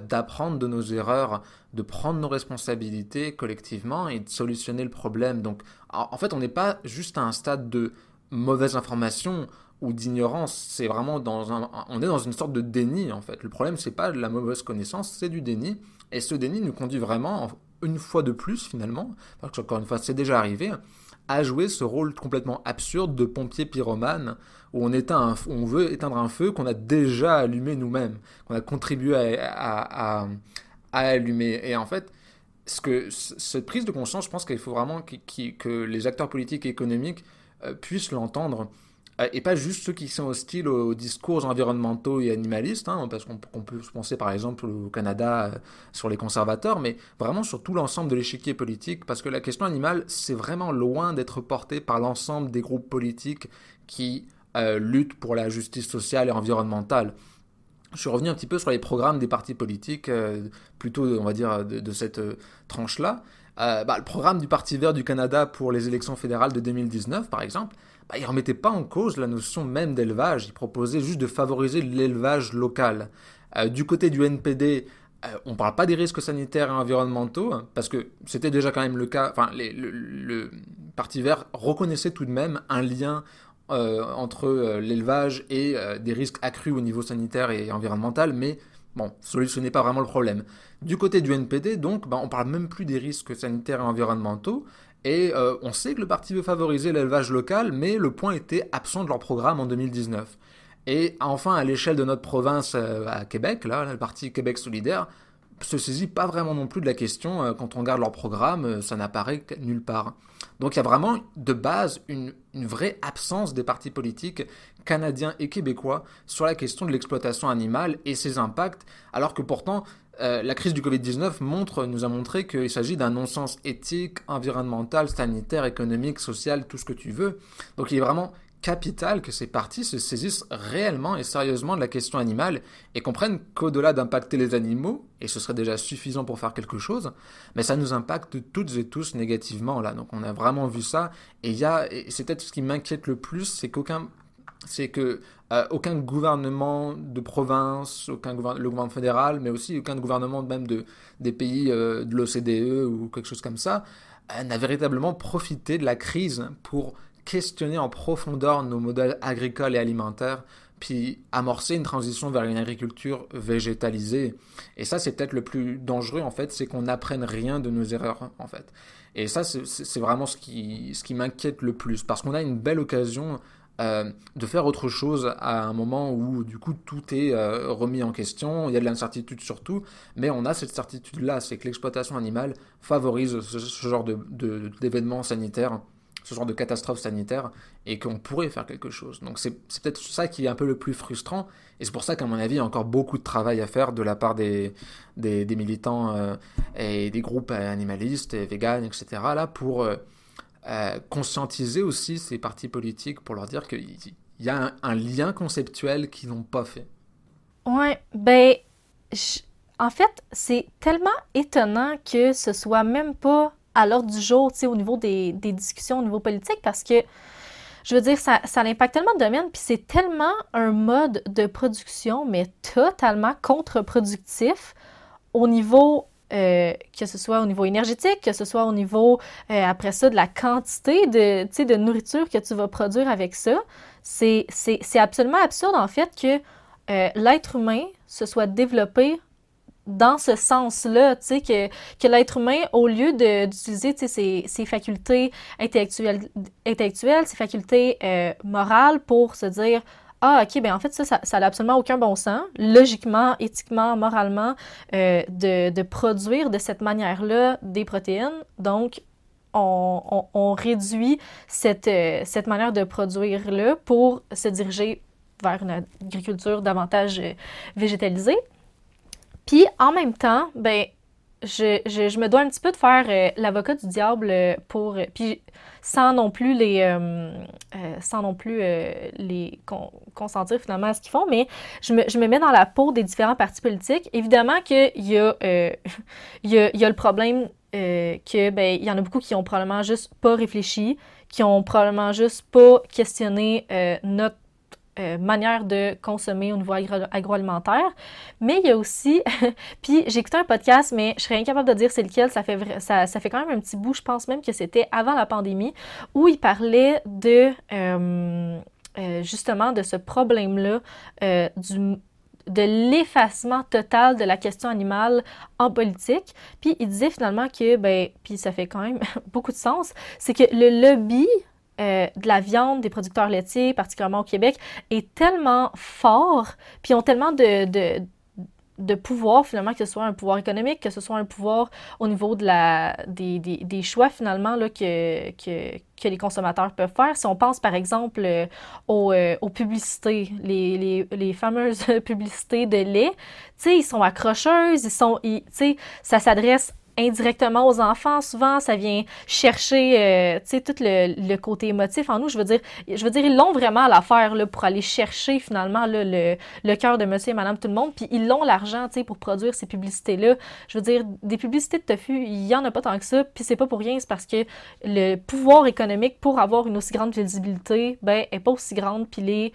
d'apprendre de nos erreurs, de prendre nos responsabilités collectivement et de solutionner le problème. Donc en fait on n'est pas juste à un stade de mauvaise information ou d'ignorance, c'est vraiment dans un, on est dans une sorte de déni en fait. Le problème c'est pas de la mauvaise connaissance, c'est du déni. Et ce déni nous conduit vraiment, une fois de plus finalement, parce que encore une fois c'est déjà arrivé, à jouer ce rôle complètement absurde de pompier pyromane où on, éteint on veut éteindre un feu qu'on a déjà allumé nous-mêmes, qu'on a contribué à, allumer. Et en fait, ce que, cette prise de conscience, je pense qu'il faut vraiment que les acteurs politiques et économiques euh, puissent l'entendre et pas juste ceux qui sont hostiles aux discours environnementaux et animalistes, hein, parce qu'on peut se penser par exemple au Canada euh, sur les conservateurs, mais vraiment sur tout l'ensemble de l'échiquier politique, parce que la question animale, c'est vraiment loin d'être portée par l'ensemble des groupes politiques qui euh, luttent pour la justice sociale et environnementale. Je suis revenu un petit peu sur les programmes des partis politiques, plutôt, on va dire, de, cette tranche-là. Bah, le programme du Parti vert du Canada pour les élections fédérales de 2019, par exemple, bah, il ne remettait pas en cause la notion même d'élevage, il proposait juste de favoriser l'élevage local. Euh, du côté du NPD, euh, on ne parle pas des risques sanitaires et environnementaux, hein, parce que c'était déjà quand même le cas, enfin, le, Parti vert reconnaissait tout de même un lien euh, entre l'élevage et des risques accrus au niveau sanitaire et environnemental, mais bon, solutionnait pas vraiment le problème. Du côté du NPD, donc, bah, on parle même plus des risques sanitaires et environnementaux, et euh, on sait que le parti veut favoriser l'élevage local, mais le point était absent de leur programme en 2019. Et enfin, à l'échelle de notre province euh, à Québec, là, le parti Québec solidaire se saisit pas vraiment non plus de la question. Euh, quand on regarde leur programme, ça n'apparaît nulle part. Donc il y a vraiment de base une, une, vraie absence des partis politiques canadiens et québécois sur la question de l'exploitation animale et ses impacts, alors que pourtant euh, la crise du Covid-19 montre, nous a montré qu'il s'agit d'un non-sens éthique, environnemental, sanitaire, économique, social, tout ce que tu veux. Donc il est vraiment capital que ces partis se saisissent réellement et sérieusement de la question animale et comprennent qu'au-delà d'impacter les animaux, et ce serait déjà suffisant pour faire quelque chose, mais ça nous impacte toutes et tous négativement là. Donc on a vraiment vu ça et et c'est peut-être ce qui m'inquiète le plus, c'est qu'aucun c'est que euh, aucun gouvernement de province, aucun le gouvernement fédéral, mais aussi aucun gouvernement même de, des pays euh, de l'OCDE ou quelque chose comme ça, euh, n'a véritablement profité de la crise pour questionner en profondeur nos modèles agricoles et alimentaires, puis amorcer une transition vers une agriculture végétalisée. Et ça, c'est peut-être le plus dangereux, en fait, c'est qu'on n'apprenne rien de nos erreurs, en fait. Et ça, c'est vraiment ce qui, ce qui m'inquiète le plus, parce qu'on a une belle occasion euh, de faire autre chose à un moment où du coup tout est euh, remis en question, il y a de l'incertitude surtout, mais on a cette certitude-là, c'est que l'exploitation animale favorise ce, genre d'événements sanitaires, ce genre de catastrophes sanitaires, et qu'on pourrait faire quelque chose. Donc c'est peut-être ça qui est un peu le plus frustrant, et c'est pour ça qu'à mon avis, il y a encore beaucoup de travail à faire de la part des, des, militants euh, et des groupes animalistes et etc., là, pour euh, conscientiser aussi ces partis politiques pour leur dire qu'il y a un, lien conceptuel qu'ils n'ont pas fait. Ouais, ben, en fait, c'est tellement étonnant que ce soit même pas à l'ordre du jour, tu sais, au niveau des, discussions au niveau politique, parce que, je veux dire, ça, ça impacte tellement de domaines, puis c'est tellement un mode de production, mais totalement contre-productif au niveau que ce soit au niveau énergétique, que ce soit au niveau, après ça, de la quantité de, de nourriture que tu vas produire avec ça. C'est absolument absurde, en fait, que l'être humain se soit développé dans ce sens-là, tu sais, que, que l'être humain, au lieu d'utiliser ses, ses facultés intellectuelles, intellectuelles ses facultés euh, morales pour se dire ah, ok, ben en fait, ça, ça n'a absolument aucun bon sens, logiquement, éthiquement, moralement, euh, de, de, produire de cette manière-là des protéines. Donc, on, on, réduit cette, euh, cette manière de produire-là pour se diriger vers une agriculture davantage végétalisée. Puis en même temps, ben, je, je, me dois un petit peu de faire euh, l'avocat du diable pour. Euh, puis sans non plus les. Euh, sans non plus les consentir finalement à ce qu'ils font, mais je me, je me, mets dans la peau des différents partis politiques. Évidemment qu'il y, [LAUGHS] y, a, il y a le problème que ben, il y en a beaucoup qui ont probablement juste pas réfléchi, qui ont probablement juste pas questionné notre euh, manière de consommer au niveau agroalimentaire. Mais il y a aussi, [LAUGHS] puis j'ai écouté un podcast, mais je serais incapable de dire c'est lequel, ça fait, ça, ça, fait quand même un petit bout, je pense même que c'était avant la pandémie, où il parlait de, euh, euh, justement, de ce problème-là, du de l'effacement total de la question animale en politique. Puis il disait finalement que, ben, puis ça fait quand même [LAUGHS] beaucoup de sens, c'est que le lobby euh, de la viande des producteurs laitiers, particulièrement au Québec, est tellement fort, puis ont tellement de, de, pouvoir, finalement, que ce soit un pouvoir économique, que ce soit un pouvoir au niveau de la, des, des, des choix, finalement, là, que, que, que, les consommateurs peuvent faire. Si on pense, par exemple, euh, aux, euh, aux, publicités, les, les, les, fameuses [LAUGHS] publicités de lait, tu sais, ils sont accrocheuses, ils sont, tu sais, ça s'adresse indirectement aux enfants. Souvent, ça vient chercher, euh, tu sais, tout le, côté émotif en nous. Je veux dire, je veux dire, ils l'ont vraiment à l'affaire là, pour aller chercher finalement le, le cœur de monsieur et madame tout le monde. Puis ils l'ont l'argent, tu sais, pour produire ces publicités-là. Je veux dire, des publicités de tofu, il y en a pas tant que ça. Puis c'est pas pour rien, c'est parce que le pouvoir économique pour avoir une aussi grande visibilité, ben, est pas aussi grande. Puis les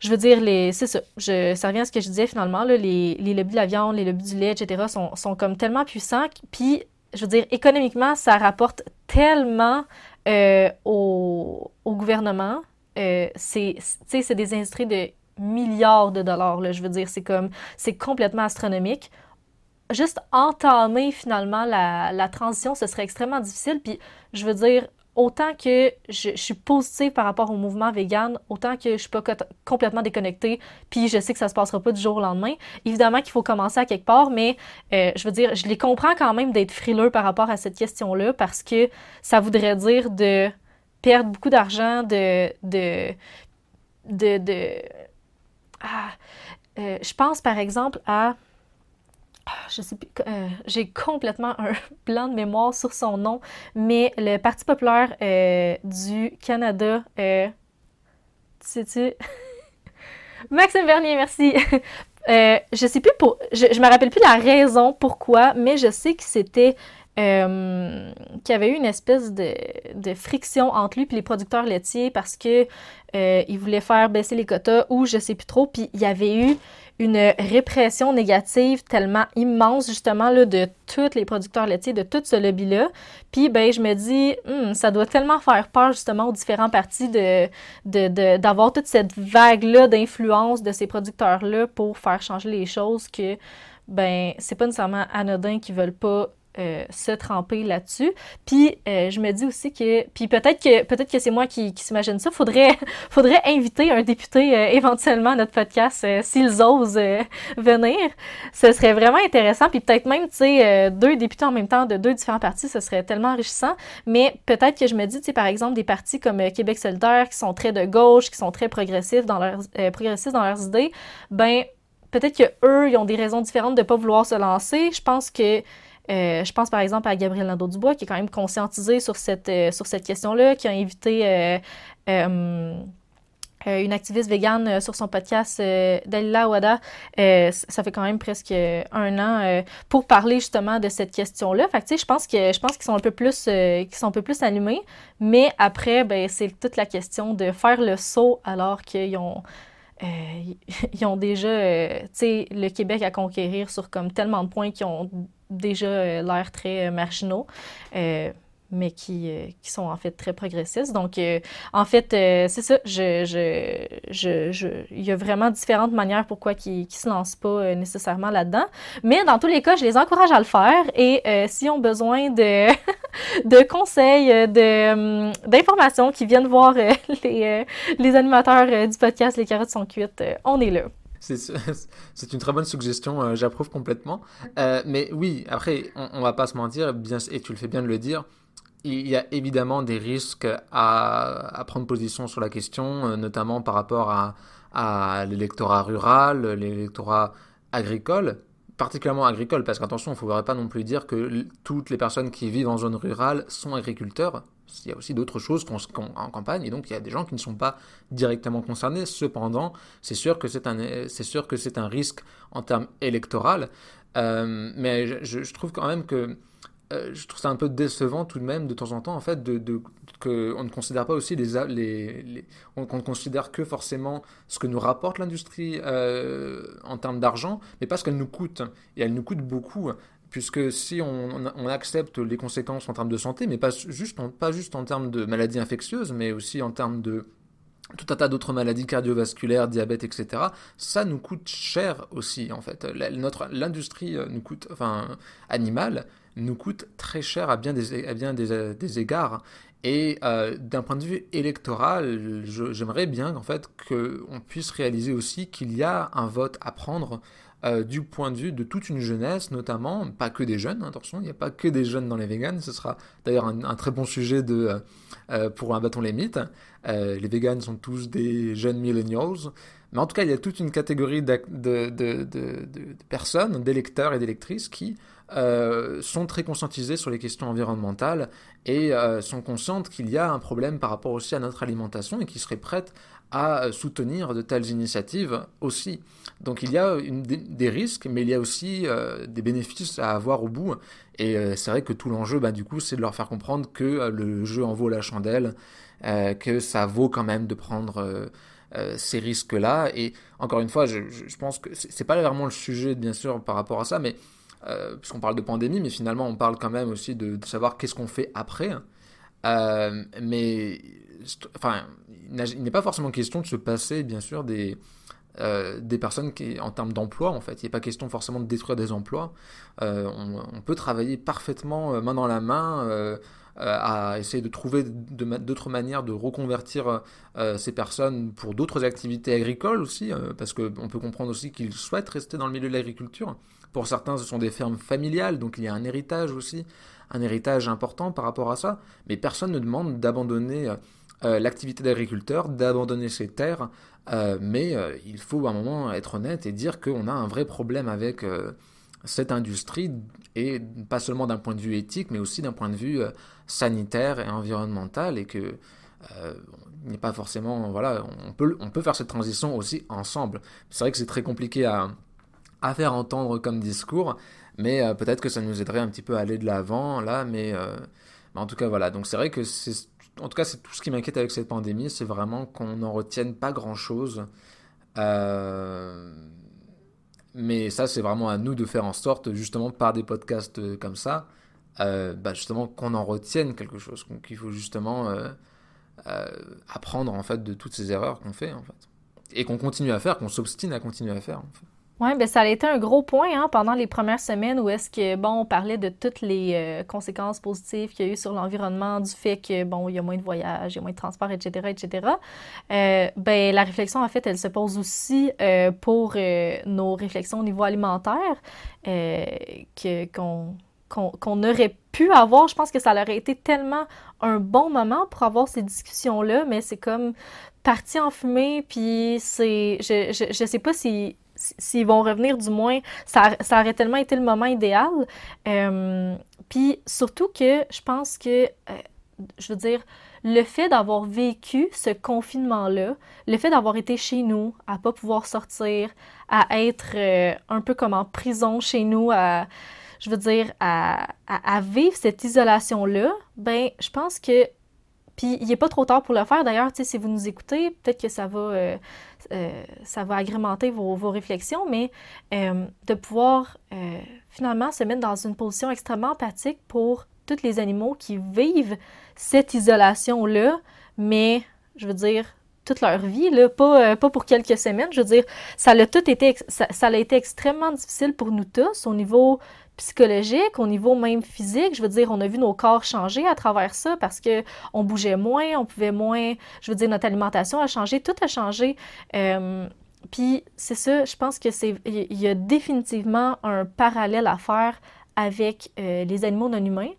je veux dire, les, c'est ça, je, ça revient à ce que je disais finalement, là, les, les lobbies de la viande, les lobbies du lait, etc., sont, sont comme tellement puissants, puis, je veux dire, économiquement, ça rapporte tellement euh, au, au, gouvernement. Euh, c'est, des industries de milliards de dollars, là, je veux dire, c'est comme, c'est complètement astronomique. Juste entamer finalement la, la transition, ce serait extrêmement difficile, puis je veux dire, autant que je, suis positive par rapport au mouvement vegan, autant que je suis pas complètement déconnectée, puis je sais que ça se passera pas du jour au lendemain. Évidemment qu'il faut commencer à quelque part, mais euh, je veux dire, je les comprends quand même d'être frileux par rapport à cette question-là, parce que ça voudrait dire de perdre beaucoup d'argent, de, de, de, ah, euh, je pense par exemple à je sais plus, euh, j'ai complètement un [LAUGHS] plan de mémoire sur son nom, mais le Parti populaire euh, du Canada, euh, sais-tu? [LAUGHS] Maxime Vernier, merci. [LAUGHS] je sais plus pour, je, je me rappelle plus la raison pourquoi, mais je sais que c'était qu'il y avait eu une espèce de, de, friction entre lui et les producteurs laitiers parce que il voulait faire baisser les quotas ou je sais plus trop, puis il y avait eu une répression négative tellement immense justement là, de tous les producteurs laitiers, de tout ce lobby-là. Puis ben je me dis, hmm, ça doit tellement faire peur justement aux différents partis de, d'avoir toute cette vague-là d'influence de ces producteurs-là pour faire changer les choses que ben c'est pas nécessairement anodin qu'ils veulent pas euh, se tremper là-dessus. Puis euh, je me dis aussi que, puis peut-être que peut-être que c'est moi qui, s'imagine ça. Faudrait [LAUGHS] faudrait inviter un député euh, éventuellement à notre podcast s'ils osent venir. Ce serait vraiment intéressant. Puis peut-être même tu sais deux députés en même temps de deux différents partis, ce serait tellement enrichissant. Mais peut-être que je me dis tu sais par exemple des partis comme Québec solidaire qui sont très de gauche, qui sont très progressifs dans leurs progressistes dans leurs idées, ben peut-être que eux ils ont des raisons différentes de pas vouloir se lancer. Je pense que euh, je pense par exemple à Gabriel Nadeau-Dubois, qui est quand même conscientisé sur cette, euh, sur cette question-là, qui a invité euh, une activiste végane sur son podcast, Dalila Wada, ça fait quand même presque un an, pour parler justement de cette question-là. Fait que, je pense que je pense qu'ils sont un peu plus qu'ils sont un peu plus allumés, mais après, ben, c'est toute la question de faire le saut alors qu'ils ont [LAUGHS] ils ont déjà, tu sais, le Québec à conquérir sur comme tellement de points qui ont déjà l'air très marginaux mais qui, euh, qui sont en fait très progressistes. Donc, euh, en fait, euh, c'est ça, je, il y a vraiment différentes manières pourquoi ils ne se lancent pas nécessairement là-dedans. Mais dans tous les cas, je les encourage à le faire et s'ils ont besoin de, [LAUGHS] de conseils, de, hum, d'informations, qui viennent voir [LAUGHS] les, les animateurs du podcast Les carottes sont cuites, on est là. [LAUGHS] C'est une très bonne suggestion, j'approuve complètement. mais oui, après, on, on va pas se mentir, bien, et tu le fais bien de le dire, il y a évidemment des risques à, prendre position sur la question, euh, notamment par rapport à, l'électorat rural, l'électorat agricole, particulièrement agricole, parce qu'attention, il ne faudrait pas non plus dire que toutes les personnes qui vivent en zone rurale sont agriculteurs. Il y a aussi d'autres choses en campagne, et donc il y a des gens qui ne sont pas directement concernés. Cependant, c'est sûr que c'est un, sûr que c'est un risque en termes électoral, euh, mais je, trouve quand même que euh, je trouve ça un peu décevant tout de même de temps en temps en fait de, de qu'on ne considère pas aussi les, on, ne considère que forcément ce que nous rapporte l'industrie euh, en termes d'argent mais pas ce qu'elle nous coûte et elle nous coûte beaucoup puisque si on, accepte les conséquences en termes de santé mais pas juste en, pas juste en termes de maladies infectieuses mais aussi en termes de tout un tas d'autres maladies cardiovasculaires, diabète, etc. Ça nous coûte cher aussi, en fait. l'industrie euh, nous coûte, enfin, animale nous coûte très cher à bien des, à bien des égards. Et euh, d'un point de vue électoral, j'aimerais bien en fait qu'on puisse réaliser aussi qu'il y a un vote à prendre euh, du point de vue de toute une jeunesse, notamment, pas que des jeunes, attention, il n'y a pas que des jeunes dans les véganes, ce sera d'ailleurs un, très bon sujet de, euh, pour un bâton les les véganes sont tous des jeunes millennials, mais en tout cas, il y a toute une catégorie de, de, personnes, d'électeurs et d'électrices qui euh, sont très conscientisées sur les questions environnementales et euh, sont conscientes qu'il y a un problème par rapport aussi à notre alimentation et qui seraient prêtes à soutenir de telles initiatives aussi. Donc il y a une, des, risques, mais il y a aussi euh, des bénéfices à avoir au bout. Et c'est vrai que tout l'enjeu, bah, du coup, c'est de leur faire comprendre que le jeu en vaut la chandelle, que ça vaut quand même de prendre ces risques-là. Et encore une fois, je, pense que c'est pas vraiment le sujet, bien sûr, par rapport à ça, mais euh, puisqu'on parle de pandémie, mais finalement on parle quand même aussi de, savoir qu'est-ce qu'on fait après. Euh, mais enfin, il n'est pas forcément question de se passer, bien sûr, des, euh, des personnes qui, en termes d'emploi, en fait. Il n'est pas question forcément de détruire des emplois. On, on, peut travailler parfaitement main dans la main à essayer de trouver d'autres manières de reconvertir ces personnes pour d'autres activités agricoles aussi, parce qu'on peut comprendre aussi qu'ils souhaitent rester dans le milieu de l'agriculture. Pour certains, ce sont des fermes familiales, donc il y a un héritage aussi, un héritage important par rapport à ça. Mais personne ne demande d'abandonner euh, euh, l'activité d'agriculteur, d'abandonner ses terres. Euh, mais il faut à un moment être honnête et dire qu'on a un vrai problème avec cette industrie, et pas seulement d'un point de vue éthique, mais aussi d'un point de vue sanitaire et environnemental, et que n'est pas forcément voilà on peut on peut faire cette transition aussi ensemble c'est vrai que c'est très compliqué à à faire entendre comme discours, mais euh, peut-être que ça nous aiderait un petit peu à aller de l'avant là, mais, euh, en tout cas voilà. Donc c'est vrai que c'est, en tout cas c'est tout ce qui m'inquiète avec cette pandémie, c'est vraiment qu'on n'en retienne pas grand-chose. Euh, mais ça c'est vraiment à nous de faire en sorte, justement par des podcasts comme ça, bah, justement qu'on en retienne quelque chose, qu'il faut justement apprendre en fait de toutes ces erreurs qu'on fait en fait, et qu'on continue à faire, qu'on s'obstine à continuer à faire en fait. Oui, ben ça a été un gros point hein, pendant les premières semaines où est-ce que, bon, on parlait de toutes les euh, conséquences positives qu'il y a eu sur l'environnement, du fait que, bon, il y a moins de voyages, il y a moins de transport, etc., etc. Euh, ben, la réflexion, en fait, elle se pose aussi euh, pour nos réflexions au niveau alimentaire, que, qu'on, qu'on, aurait pu avoir. Je pense que ça aurait été tellement un bon moment pour avoir ces discussions-là, mais c'est comme parti en fumée, puis c'est... Je, je, je sais pas si s'ils vont revenir, du moins, ça, aurait tellement été le moment idéal. Euh, puis surtout que je pense que, euh, je veux dire, le fait d'avoir vécu ce confinement-là, le fait d'avoir été chez nous, à pas pouvoir sortir, à être euh, un peu comme en prison chez nous, à, je veux dire, à, vivre cette isolation-là, ben, je pense que Puis il n'est pas trop tard pour le faire. D'ailleurs, si vous nous écoutez, peut-être que ça va, euh, ça va agrémenter vos, vos réflexions, mais euh, de pouvoir finalement se mettre dans une position extrêmement empathique pour tous les animaux qui vivent cette isolation-là, mais je veux dire, toute leur vie, là, pas, pas pour quelques semaines. Je veux dire, ça a tout été, ça, ça a été extrêmement difficile pour nous tous au niveau psychologique, au niveau même physique. Je veux dire, on a vu nos corps changer à travers ça parce que on bougeait moins, on pouvait moins. Je veux dire, notre alimentation a changé, tout a changé. Euh, puis c'est ça, je pense que c'est, il y a définitivement un parallèle à faire avec euh, les animaux non humains.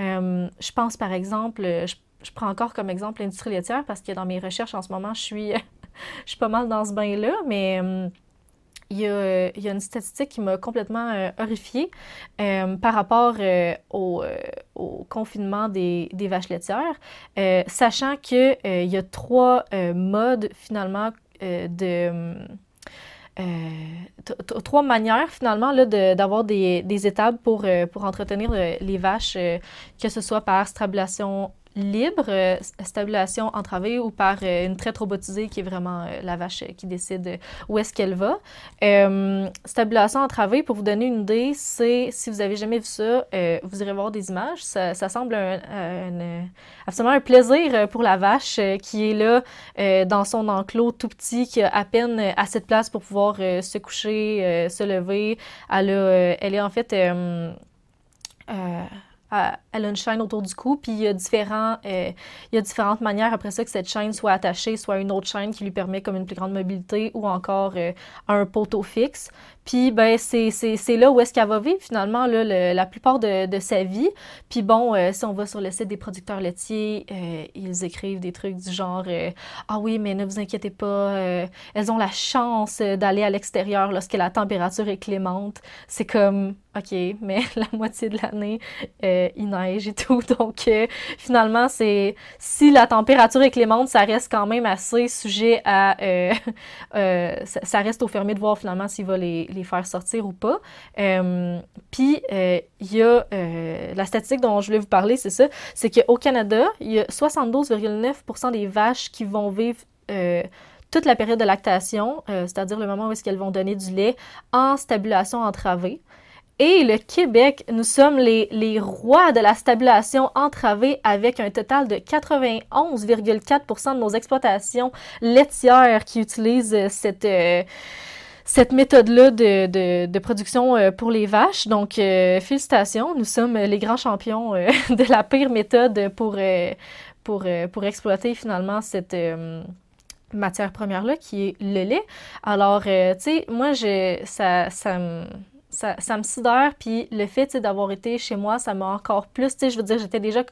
Euh, je pense par exemple, je, je, prends encore comme exemple l'industrie laitière parce que dans mes recherches en ce moment, je suis, [LAUGHS] je suis pas mal dans ce bain-là, mais il y, a, une statistique qui m'a complètement euh, horrifiée euh, par rapport euh, au, confinement des, des vaches laitières, sachant qu'il y a trois modes finalement de... trois manières finalement d'avoir des, des, étapes pour, pour entretenir les vaches, que ce soit par strabulation libre, euh, stabulation entravée ou par euh, une traite robotisée qui est vraiment euh, la vache qui décide où est-ce qu'elle va. stabulation entravée, pour vous donner une idée, c'est, si vous avez jamais vu ça, vous irez voir des images. Ça, semble absolument un plaisir pour la vache qui est là dans son enclos tout petit, qui a à peine assez de place pour pouvoir se coucher, se lever. Elle est en fait elle a une chaîne autour du cou, puis il y a différents, euh, il y a différentes manières après ça que cette chaîne soit attachée, soit à une autre chaîne qui lui permet comme une plus grande mobilité ou encore euh, un poteau fixe. Puis ben c'est, là où est-ce qu'elle va vivre finalement là, la plupart de, de, sa vie. Puis bon, euh, si on va sur le site des producteurs laitiers, ils écrivent des trucs du genre ah oui mais ne vous inquiétez pas, elles ont la chance d'aller à l'extérieur lorsque la température est clémente. C'est comme ok mais [LAUGHS] la moitié de l'année il et tout. [LAUGHS] Donc, euh, finalement, c'est si la température est clémente, ça reste quand même assez sujet à. Euh, [LAUGHS] euh, ça, reste au fermé de voir finalement s'il va les, faire sortir ou pas. Puis, il y a la statistique dont je voulais vous parler, c'est ça c'est qu'au Canada, il y a 72,9% des vaches qui vont vivre toute la période de lactation, c'est-à-dire le moment où est-ce qu'elles vont donner du lait, en stabulation entravée. Et le Québec, nous sommes les, les rois de la stabulation entravée avec un total de 91,4% de nos exploitations laitières qui utilisent euh, cette... Euh, cette méthode-là de, de, production euh, pour les vaches. Donc, félicitations, nous sommes les grands champions [LAUGHS] de la pire méthode pour, pour, pour exploiter finalement cette matière première-là qui est le lait. Alors, tu sais, moi, je, ça, ça me ça, ça me sidère. Puis le fait d'avoir été chez moi, ça m'a encore plus. Je veux dire, j'étais déjà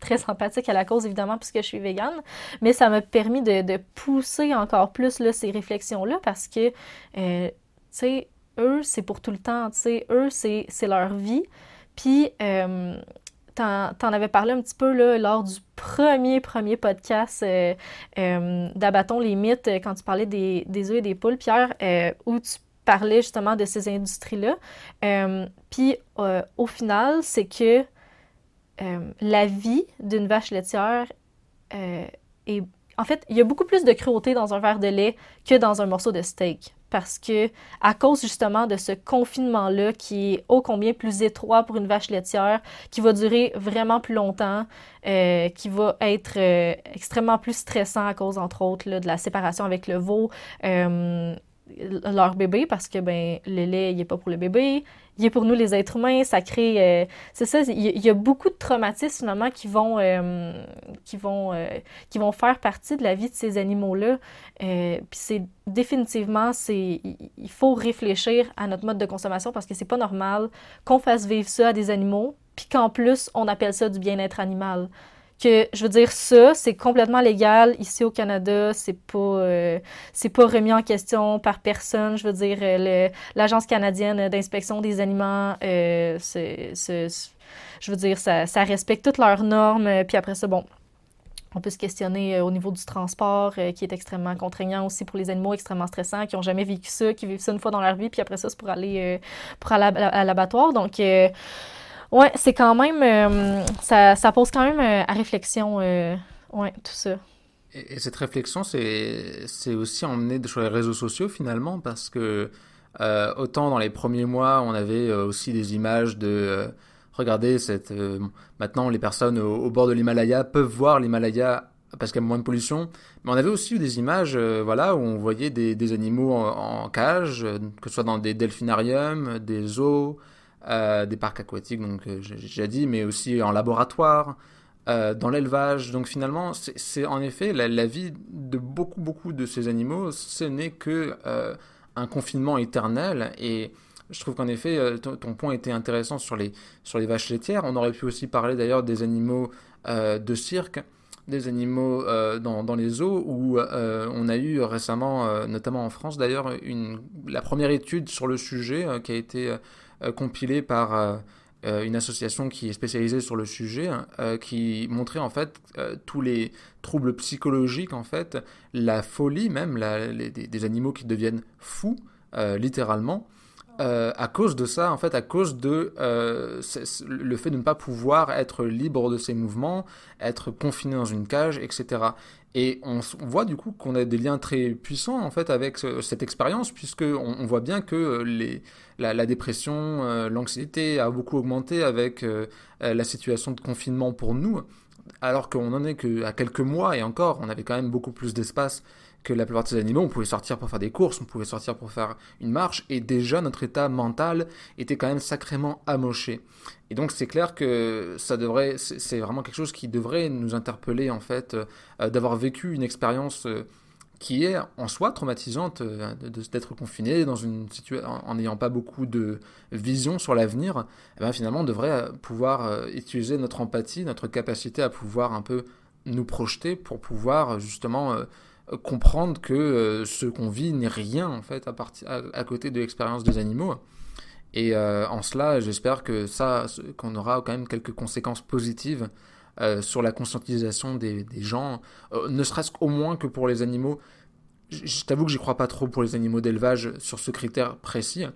très sympathique à la cause, évidemment, puisque je suis végane, mais ça m'a permis de, pousser encore plus ces réflexions-là parce que, euh, tu sais, eux, c'est pour tout le temps, tu sais, eux, c'est leur vie. Puis, euh, t'en avais parlé un petit peu là, lors du premier, premier podcast euh, euh d'Abattons les mythes, quand tu parlais des, des œufs et des poules, Pierre, où tu parler justement de ces industries-là. Euh, puis euh, au final, c'est que euh, la vie d'une vache laitière est... En fait, il y a beaucoup plus de cruauté dans un verre de lait que dans un morceau de steak. Parce que, à cause justement de ce confinement-là qui est ô combien plus étroit pour une vache laitière, qui va durer vraiment plus longtemps, qui va être extrêmement plus stressant à cause, entre autres, de la séparation avec le veau, leur bébé parce que ben le lait il est pas pour le bébé, il est pour nous les êtres humains, ça crée euh, c'est ça, il y, a beaucoup de traumatismes finalement qui vont euh, qui vont euh, qui vont faire partie de la vie de ces animaux là. puis c'est définitivement c'est il faut réfléchir à notre mode de consommation parce que c'est pas normal qu'on fasse vivre ça à des animaux puis qu'en plus on appelle ça du bien-être animal que je veux dire ça, c'est complètement légal ici au Canada, c'est pas euh, pas remis en question par personne. Je veux dire euh, l'agence canadienne d'inspection des aliments, euh, c'est, je veux dire ça, respecte toutes leurs normes. Puis après ça, bon, on peut se questionner au niveau du transport, qui est extrêmement contraignant aussi pour les animaux, extrêmement stressant, qui ont jamais vécu ça, qui vivent ça une fois dans leur vie, puis après ça, c'est pour aller, pour aller à, l'abattoir. Donc, Ouais, c'est quand même. Euh, ça, ça, pose quand même euh, à réflexion euh, ouais, tout ça. Et, cette réflexion, c'est aussi emmené sur les réseaux sociaux finalement, parce que autant dans les premiers mois, on avait aussi des images de regardez cette maintenant les personnes au, bord de l'Himalaya peuvent voir l'Himalaya parce qu'il y a moins de pollution. Mais on avait aussi eu des images voilà où on voyait des, des animaux en, cage, que ce soit dans des delphinariums, des zoos, des parcs aquatiques donc j'ai déjà dit, mais aussi en laboratoire. dans l'élevage. Donc finalement, c'est en effet la, vie de beaucoup, beaucoup de ces animaux, ce n'est que un confinement éternel. Et je trouve qu'en effet, euh, ton, point était intéressant sur les, sur les vaches laitières. On aurait pu aussi parler d'ailleurs des animaux euh, de cirque, des animaux euh, dans, les zoos, où on a eu récemment, notamment en France d'ailleurs, la première étude sur le sujet qui a été compilée par euh, une association qui est spécialisée sur le sujet, hein, euh, qui montrait en fait euh, tous les troubles psychologiques, en fait, la folie même, des, animaux qui deviennent fous, littéralement, à cause de ça, en fait, à cause de le fait de ne pas pouvoir être libre de ses mouvements, être confiné dans une cage, etc. Et on, voit du coup qu'on a des liens très puissants en fait avec cette expérience, puisque on, voit bien que euh, les, la, dépression, euh, l'anxiété a beaucoup augmenté avec euh, la situation de confinement pour nous, alors qu'on en est qu'à quelques mois et encore, on avait quand même beaucoup plus d'espace que la plupart des animaux, on pouvait sortir pour faire des courses, on pouvait sortir pour faire une marche, et déjà notre état mental était quand même sacrément amoché. Et donc c'est clair que ça devrait, c'est vraiment quelque chose qui devrait nous interpeller en fait, euh, d'avoir vécu une expérience euh, qui est en soi traumatisante, euh, d'être confiné dans une situation en n'ayant pas beaucoup de vision sur l'avenir. Eh ben, finalement on devrait pouvoir utiliser notre empathie, notre capacité à pouvoir un peu nous projeter pour pouvoir justement comprendre que euh, ce qu'on vit n'est rien en fait à, à, côté de l'expérience des animaux. Et euh, en cela, j'espère que ça, qu'on aura quand même quelques conséquences positives euh, sur la conscientisation des, gens, ne serait-ce qu'au moins que pour les animaux. Je t'avoue que j'y crois pas trop pour les animaux d'élevage sur ce critère précis,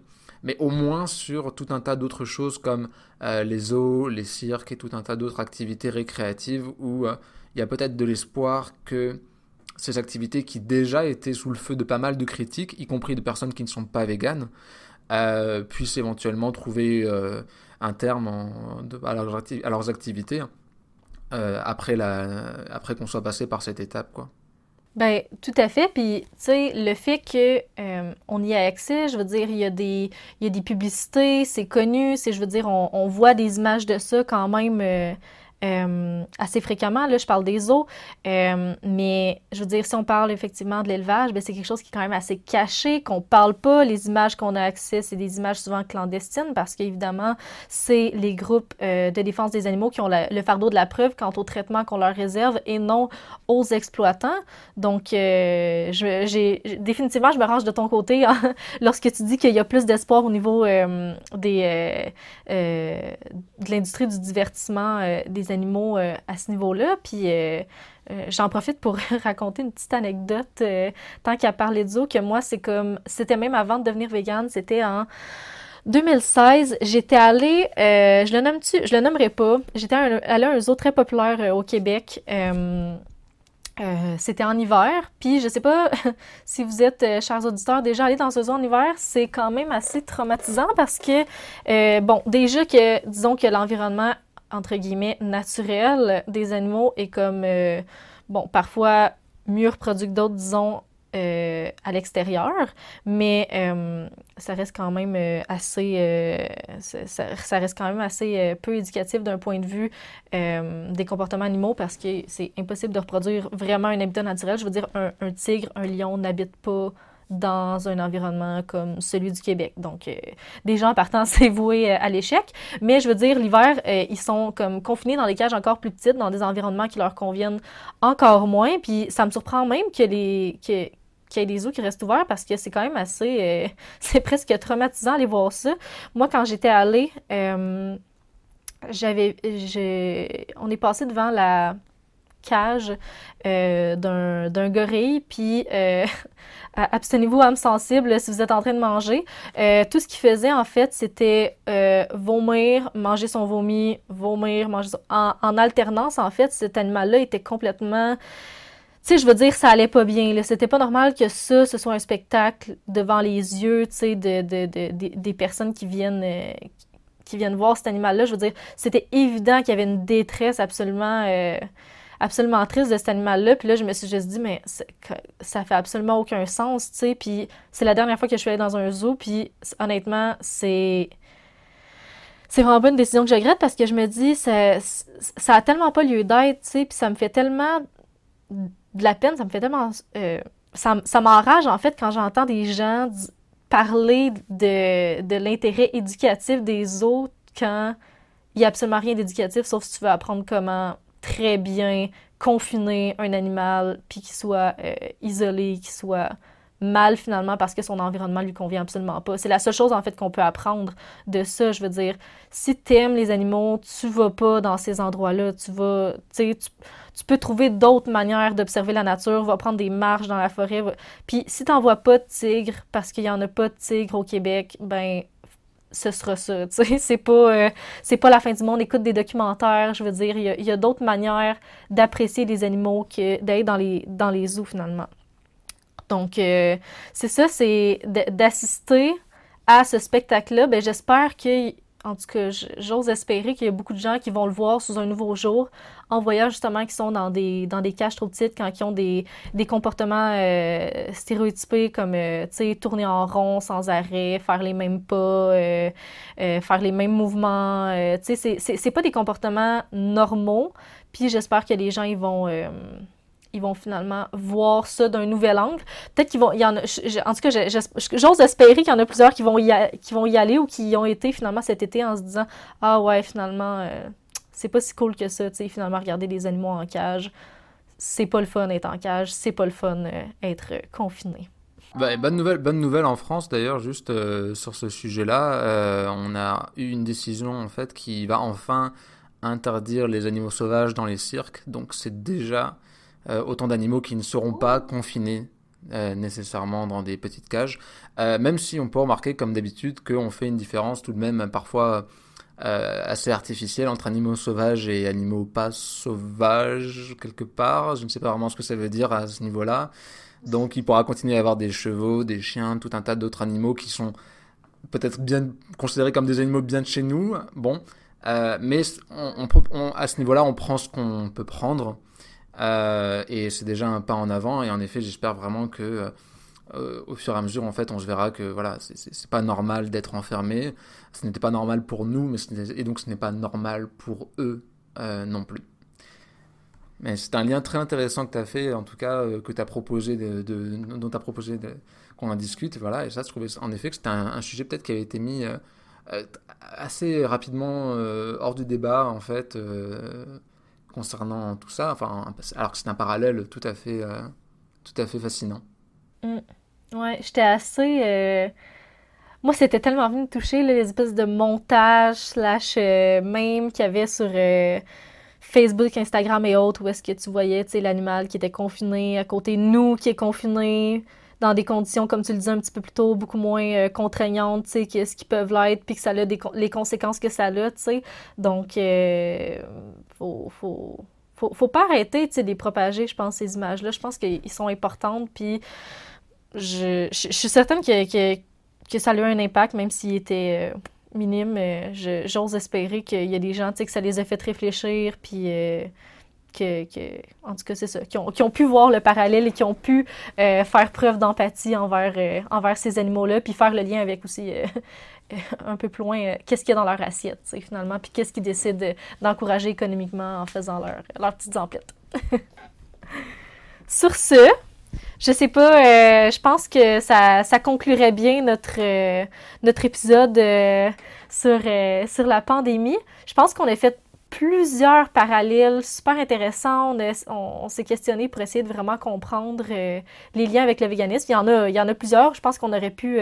mais au moins sur tout un tas d'autres choses comme les zoos, les cirques et tout un tas d'autres activités récréatives où il y a peut-être de l'espoir que ces activités qui déjà étaient sous le feu de pas mal de critiques, y compris de personnes qui ne sont pas véganes, euh, puissent éventuellement trouver euh, un terme à, leurs activités euh, après, qu'on soit passé par cette étape. Quoi. Ben, tout à fait. Puis, tu sais, le fait que on y a accès, je veux dire, il y a des, y a des publicités, c'est connu, je veux dire, on, voit des images de ça quand même euh, assez fréquemment. Là, je parle des eaux, euh, mais je veux dire, si on parle effectivement de l'élevage, ben, c'est quelque chose qui est quand même assez caché, qu'on parle pas. Les images qu'on a accès, c'est des images souvent clandestines parce qu'évidemment, c'est les groupes euh, de défense des animaux qui ont le fardeau de la preuve quant au traitement qu'on leur réserve et non aux exploitants. Donc, j'ai définitivement, je me range de ton côté hein, [LAUGHS] lorsque tu dis qu'il y a plus d'espoir au niveau des, de l'industrie du divertissement des animaux euh, à ce niveau-là. Puis euh, euh, j'en profite pour [LAUGHS] raconter une petite anecdote tant qu'à parler de zoo que moi, c'est comme. C'était même avant de devenir végane, c'était en. 2016, j'étais allée, je le nomme je le nommerai pas, j'étais allée à un zoo très populaire au Québec. c'était en hiver, puis je sais pas [LAUGHS] si vous êtes, chers auditeurs, déjà allés dans un zoo en hiver, c'est quand même assez traumatisant parce que, bon, déjà que, disons que l'environnement entre guillemets, naturel des animaux est comme, euh, bon, parfois mieux reproduit que d'autres, disons, euh, à l'extérieur, mais euh, ça reste quand même assez, ça, reste quand même assez peu éducatif d'un point de vue des comportements animaux parce que c'est impossible de reproduire vraiment un habitat naturel. Je veux dire, un, un tigre, un lion n'habite pas dans un environnement comme celui du Québec. Donc, euh, des gens partant, [LAUGHS] c'est voué euh, à l'échec. Mais je veux dire, l'hiver, euh, ils sont comme confinés dans des cages encore plus petites, dans des environnements qui leur conviennent encore moins. Puis ça me surprend même que les que, qu'il y ait des zoos qui restent ouverts parce que c'est quand même assez... [LAUGHS] c'est presque traumatisant aller voir ça. Moi, quand j'étais allée, j'avais... On est passé devant la cage d'un gorille, puis [LAUGHS] abstenez-vous âme sensible si vous êtes en train de manger. tout ce qu'il faisait, en fait, c'était vomir, manger son vomi, vomir, manger son... En, en alternance, en fait, cet animal-là était complètement tu sais, je veux dire, ça allait pas bien. C'était pas normal que ça, ce soit un spectacle devant les yeux, tu sais, de, de, de, des personnes qui viennent, euh, qui viennent voir cet animal-là. Je veux dire, c'était évident qu'il y avait une détresse absolument, euh, absolument triste de cet animal-là. Puis là, je me suis juste dit, mais ça fait absolument aucun sens, tu sais. Puis c'est la dernière fois que je suis allée dans un zoo, puis honnêtement, c'est c'est vraiment pas une décision que je regrette parce que je me dis, ça, ça a tellement pas lieu d'être, tu sais, puis ça me fait tellement de la peine, ça me fait tellement... Euh, ça, m'enrage, en fait, quand j'entends des gens parler de, de l'intérêt éducatif des autres quand il n'y a absolument rien d'éducatif, sauf si tu veux apprendre comment très bien confiner un animal, puis qu'il soit euh, isolé, qu'il soit mal finalement parce que son environnement lui convient absolument pas. C'est la seule chose en fait qu'on peut apprendre de ça. Je veux dire, si tu aimes les animaux, tu vas pas dans ces endroits-là. Tu vas, tu, tu peux trouver d'autres manières d'observer la nature. Va prendre des marches dans la forêt. Puis si t'en vois pas de tigre parce qu'il y en a pas de tigre au Québec, ben ce sera ça. Tu sais, c'est pas, euh, c'est pas la fin du monde. Écoute des documentaires, je veux dire, il y a, d'autres manières d'apprécier les animaux que d'être dans les, dans les zoos finalement. Donc, euh, c'est ça, c'est d'assister à ce spectacle-là. Ben, j'espère que, en tout cas, j'ose espérer qu'il y a beaucoup de gens qui vont le voir sous un nouveau jour en voyant justement qu'ils sont dans des, dans des trop petites, quand ils ont des, des comportements euh, stéréotypés comme, euh, tu sais, tourner en rond sans arrêt, faire les mêmes pas, faire les mêmes mouvements. tu sais, c'est pas des comportements normaux. Puis j'espère que les gens, ils vont ils vont finalement voir ça d'un nouvel angle. Peut-être qu'ils vont, il y en, a, en tout cas, j'ose espérer qu'il y en a plusieurs qui vont, y qui vont y aller ou qui y ont été finalement cet été en se disant ah ouais finalement euh, c'est pas si cool que ça, tu sais finalement regarder des animaux en cage, c'est pas le fun être en cage, c'est pas le fun euh, être confiné. Bah, bonne nouvelle, bonne nouvelle en France d'ailleurs, juste euh, sur ce sujet-là, on a eu une décision en fait qui va enfin interdire les animaux sauvages dans les cirques, donc c'est déjà euh, autant d'animaux qui ne seront pas confinés euh, nécessairement dans des petites cages, euh, même si on peut remarquer comme d'habitude qu'on fait une différence tout de même parfois assez artificielle entre animaux sauvages et animaux pas sauvages quelque part. Je ne sais pas vraiment ce que ça veut dire à ce niveau-là. Donc il pourra continuer à avoir des chevaux, des chiens, tout un tas d'autres animaux qui sont peut-être bien considérés comme des animaux bien de chez nous. Bon, mais à ce niveau-là, on prend ce qu'on peut prendre. Euh, et c'est déjà un pas en avant. Et en effet, j'espère vraiment que euh, au fur et à mesure, en fait, on se verra que voilà, c'est pas normal d'être enfermé. Ce n'était pas normal pour nous, mais et donc ce n'est pas normal pour eux euh, non plus. Mais c'est un lien très intéressant que tu as fait, en tout cas, que tu as proposé, de, dont tu as proposé qu'on en discute. Voilà, et ça, je trouvais en effet que c'était un, sujet peut-être qui avait été mis assez rapidement hors du débat, en fait concernant tout ça, enfin, alors que c'est un parallèle tout à fait, euh, tout à fait fascinant. Mm. Ouais, j'étais assez. Euh, moi, c'était tellement venu me toucher, les espèces de montage slash euh, même qu'il y avait sur Facebook, Instagram et autres, où est-ce que tu voyais l'animal qui était confiné à côté de nous qui est confiné dans des conditions, comme tu le disais un petit peu plus tôt, beaucoup moins contraignantes, tu sais, que ce qui peuvent l'être, puis que ça a des, les conséquences que ça a, tu sais. Donc, faut, faut, faut, pas arrêter de les propager, je pense, ces images-là. Je pense qu'ils sont importantes. Puis je, je, suis certaine que, que, ça a eu un impact, même s'il était euh, minime. J'ose espérer qu'il y a des gens que ça les a fait réfléchir. Puis. Euh, que, en tout cas, c'est ça, qui ont, qui ont, pu voir le parallèle et qui ont pu euh, faire preuve d'empathie envers, envers ces animaux-là, puis faire le lien avec aussi un peu plus loin euh, qu'est-ce qu'il y a dans leur assiette, finalement, puis qu'est-ce qu'ils décident d'encourager économiquement en faisant leur, leurs petites emplettes. [LAUGHS] Sur ce, je sais pas, euh, je pense que ça, ça conclurait bien notre, euh, notre épisode sur, sur la pandémie. Je pense qu'on a fait plusieurs parallèles super intéressants. On, s'est questionné pour essayer de vraiment comprendre les liens avec le véganisme. Il y en a, il y en a plusieurs. Je pense qu'on aurait pu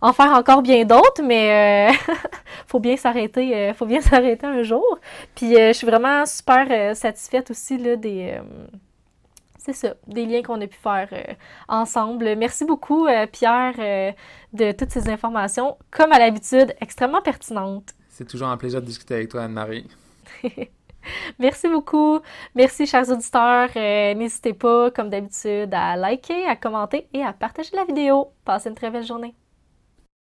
en faire encore bien d'autres, mais euh, [LAUGHS] faut bien s'arrêter, euh, faut bien [LAUGHS] s'arrêter un jour. Puis je suis vraiment super satisfaite aussi là, des c'est ça, des liens qu'on a pu faire ensemble. Merci beaucoup, Pierre, de toutes ces informations, comme à l'habitude, extrêmement pertinentes. C'est toujours un plaisir de discuter avec toi, Anne-Marie. [LAUGHS] Merci beaucoup. Merci, chers auditeurs. Euh, n'hésitez pas, comme d'habitude, à liker, à commenter et à partager la vidéo. Passez une très belle journée.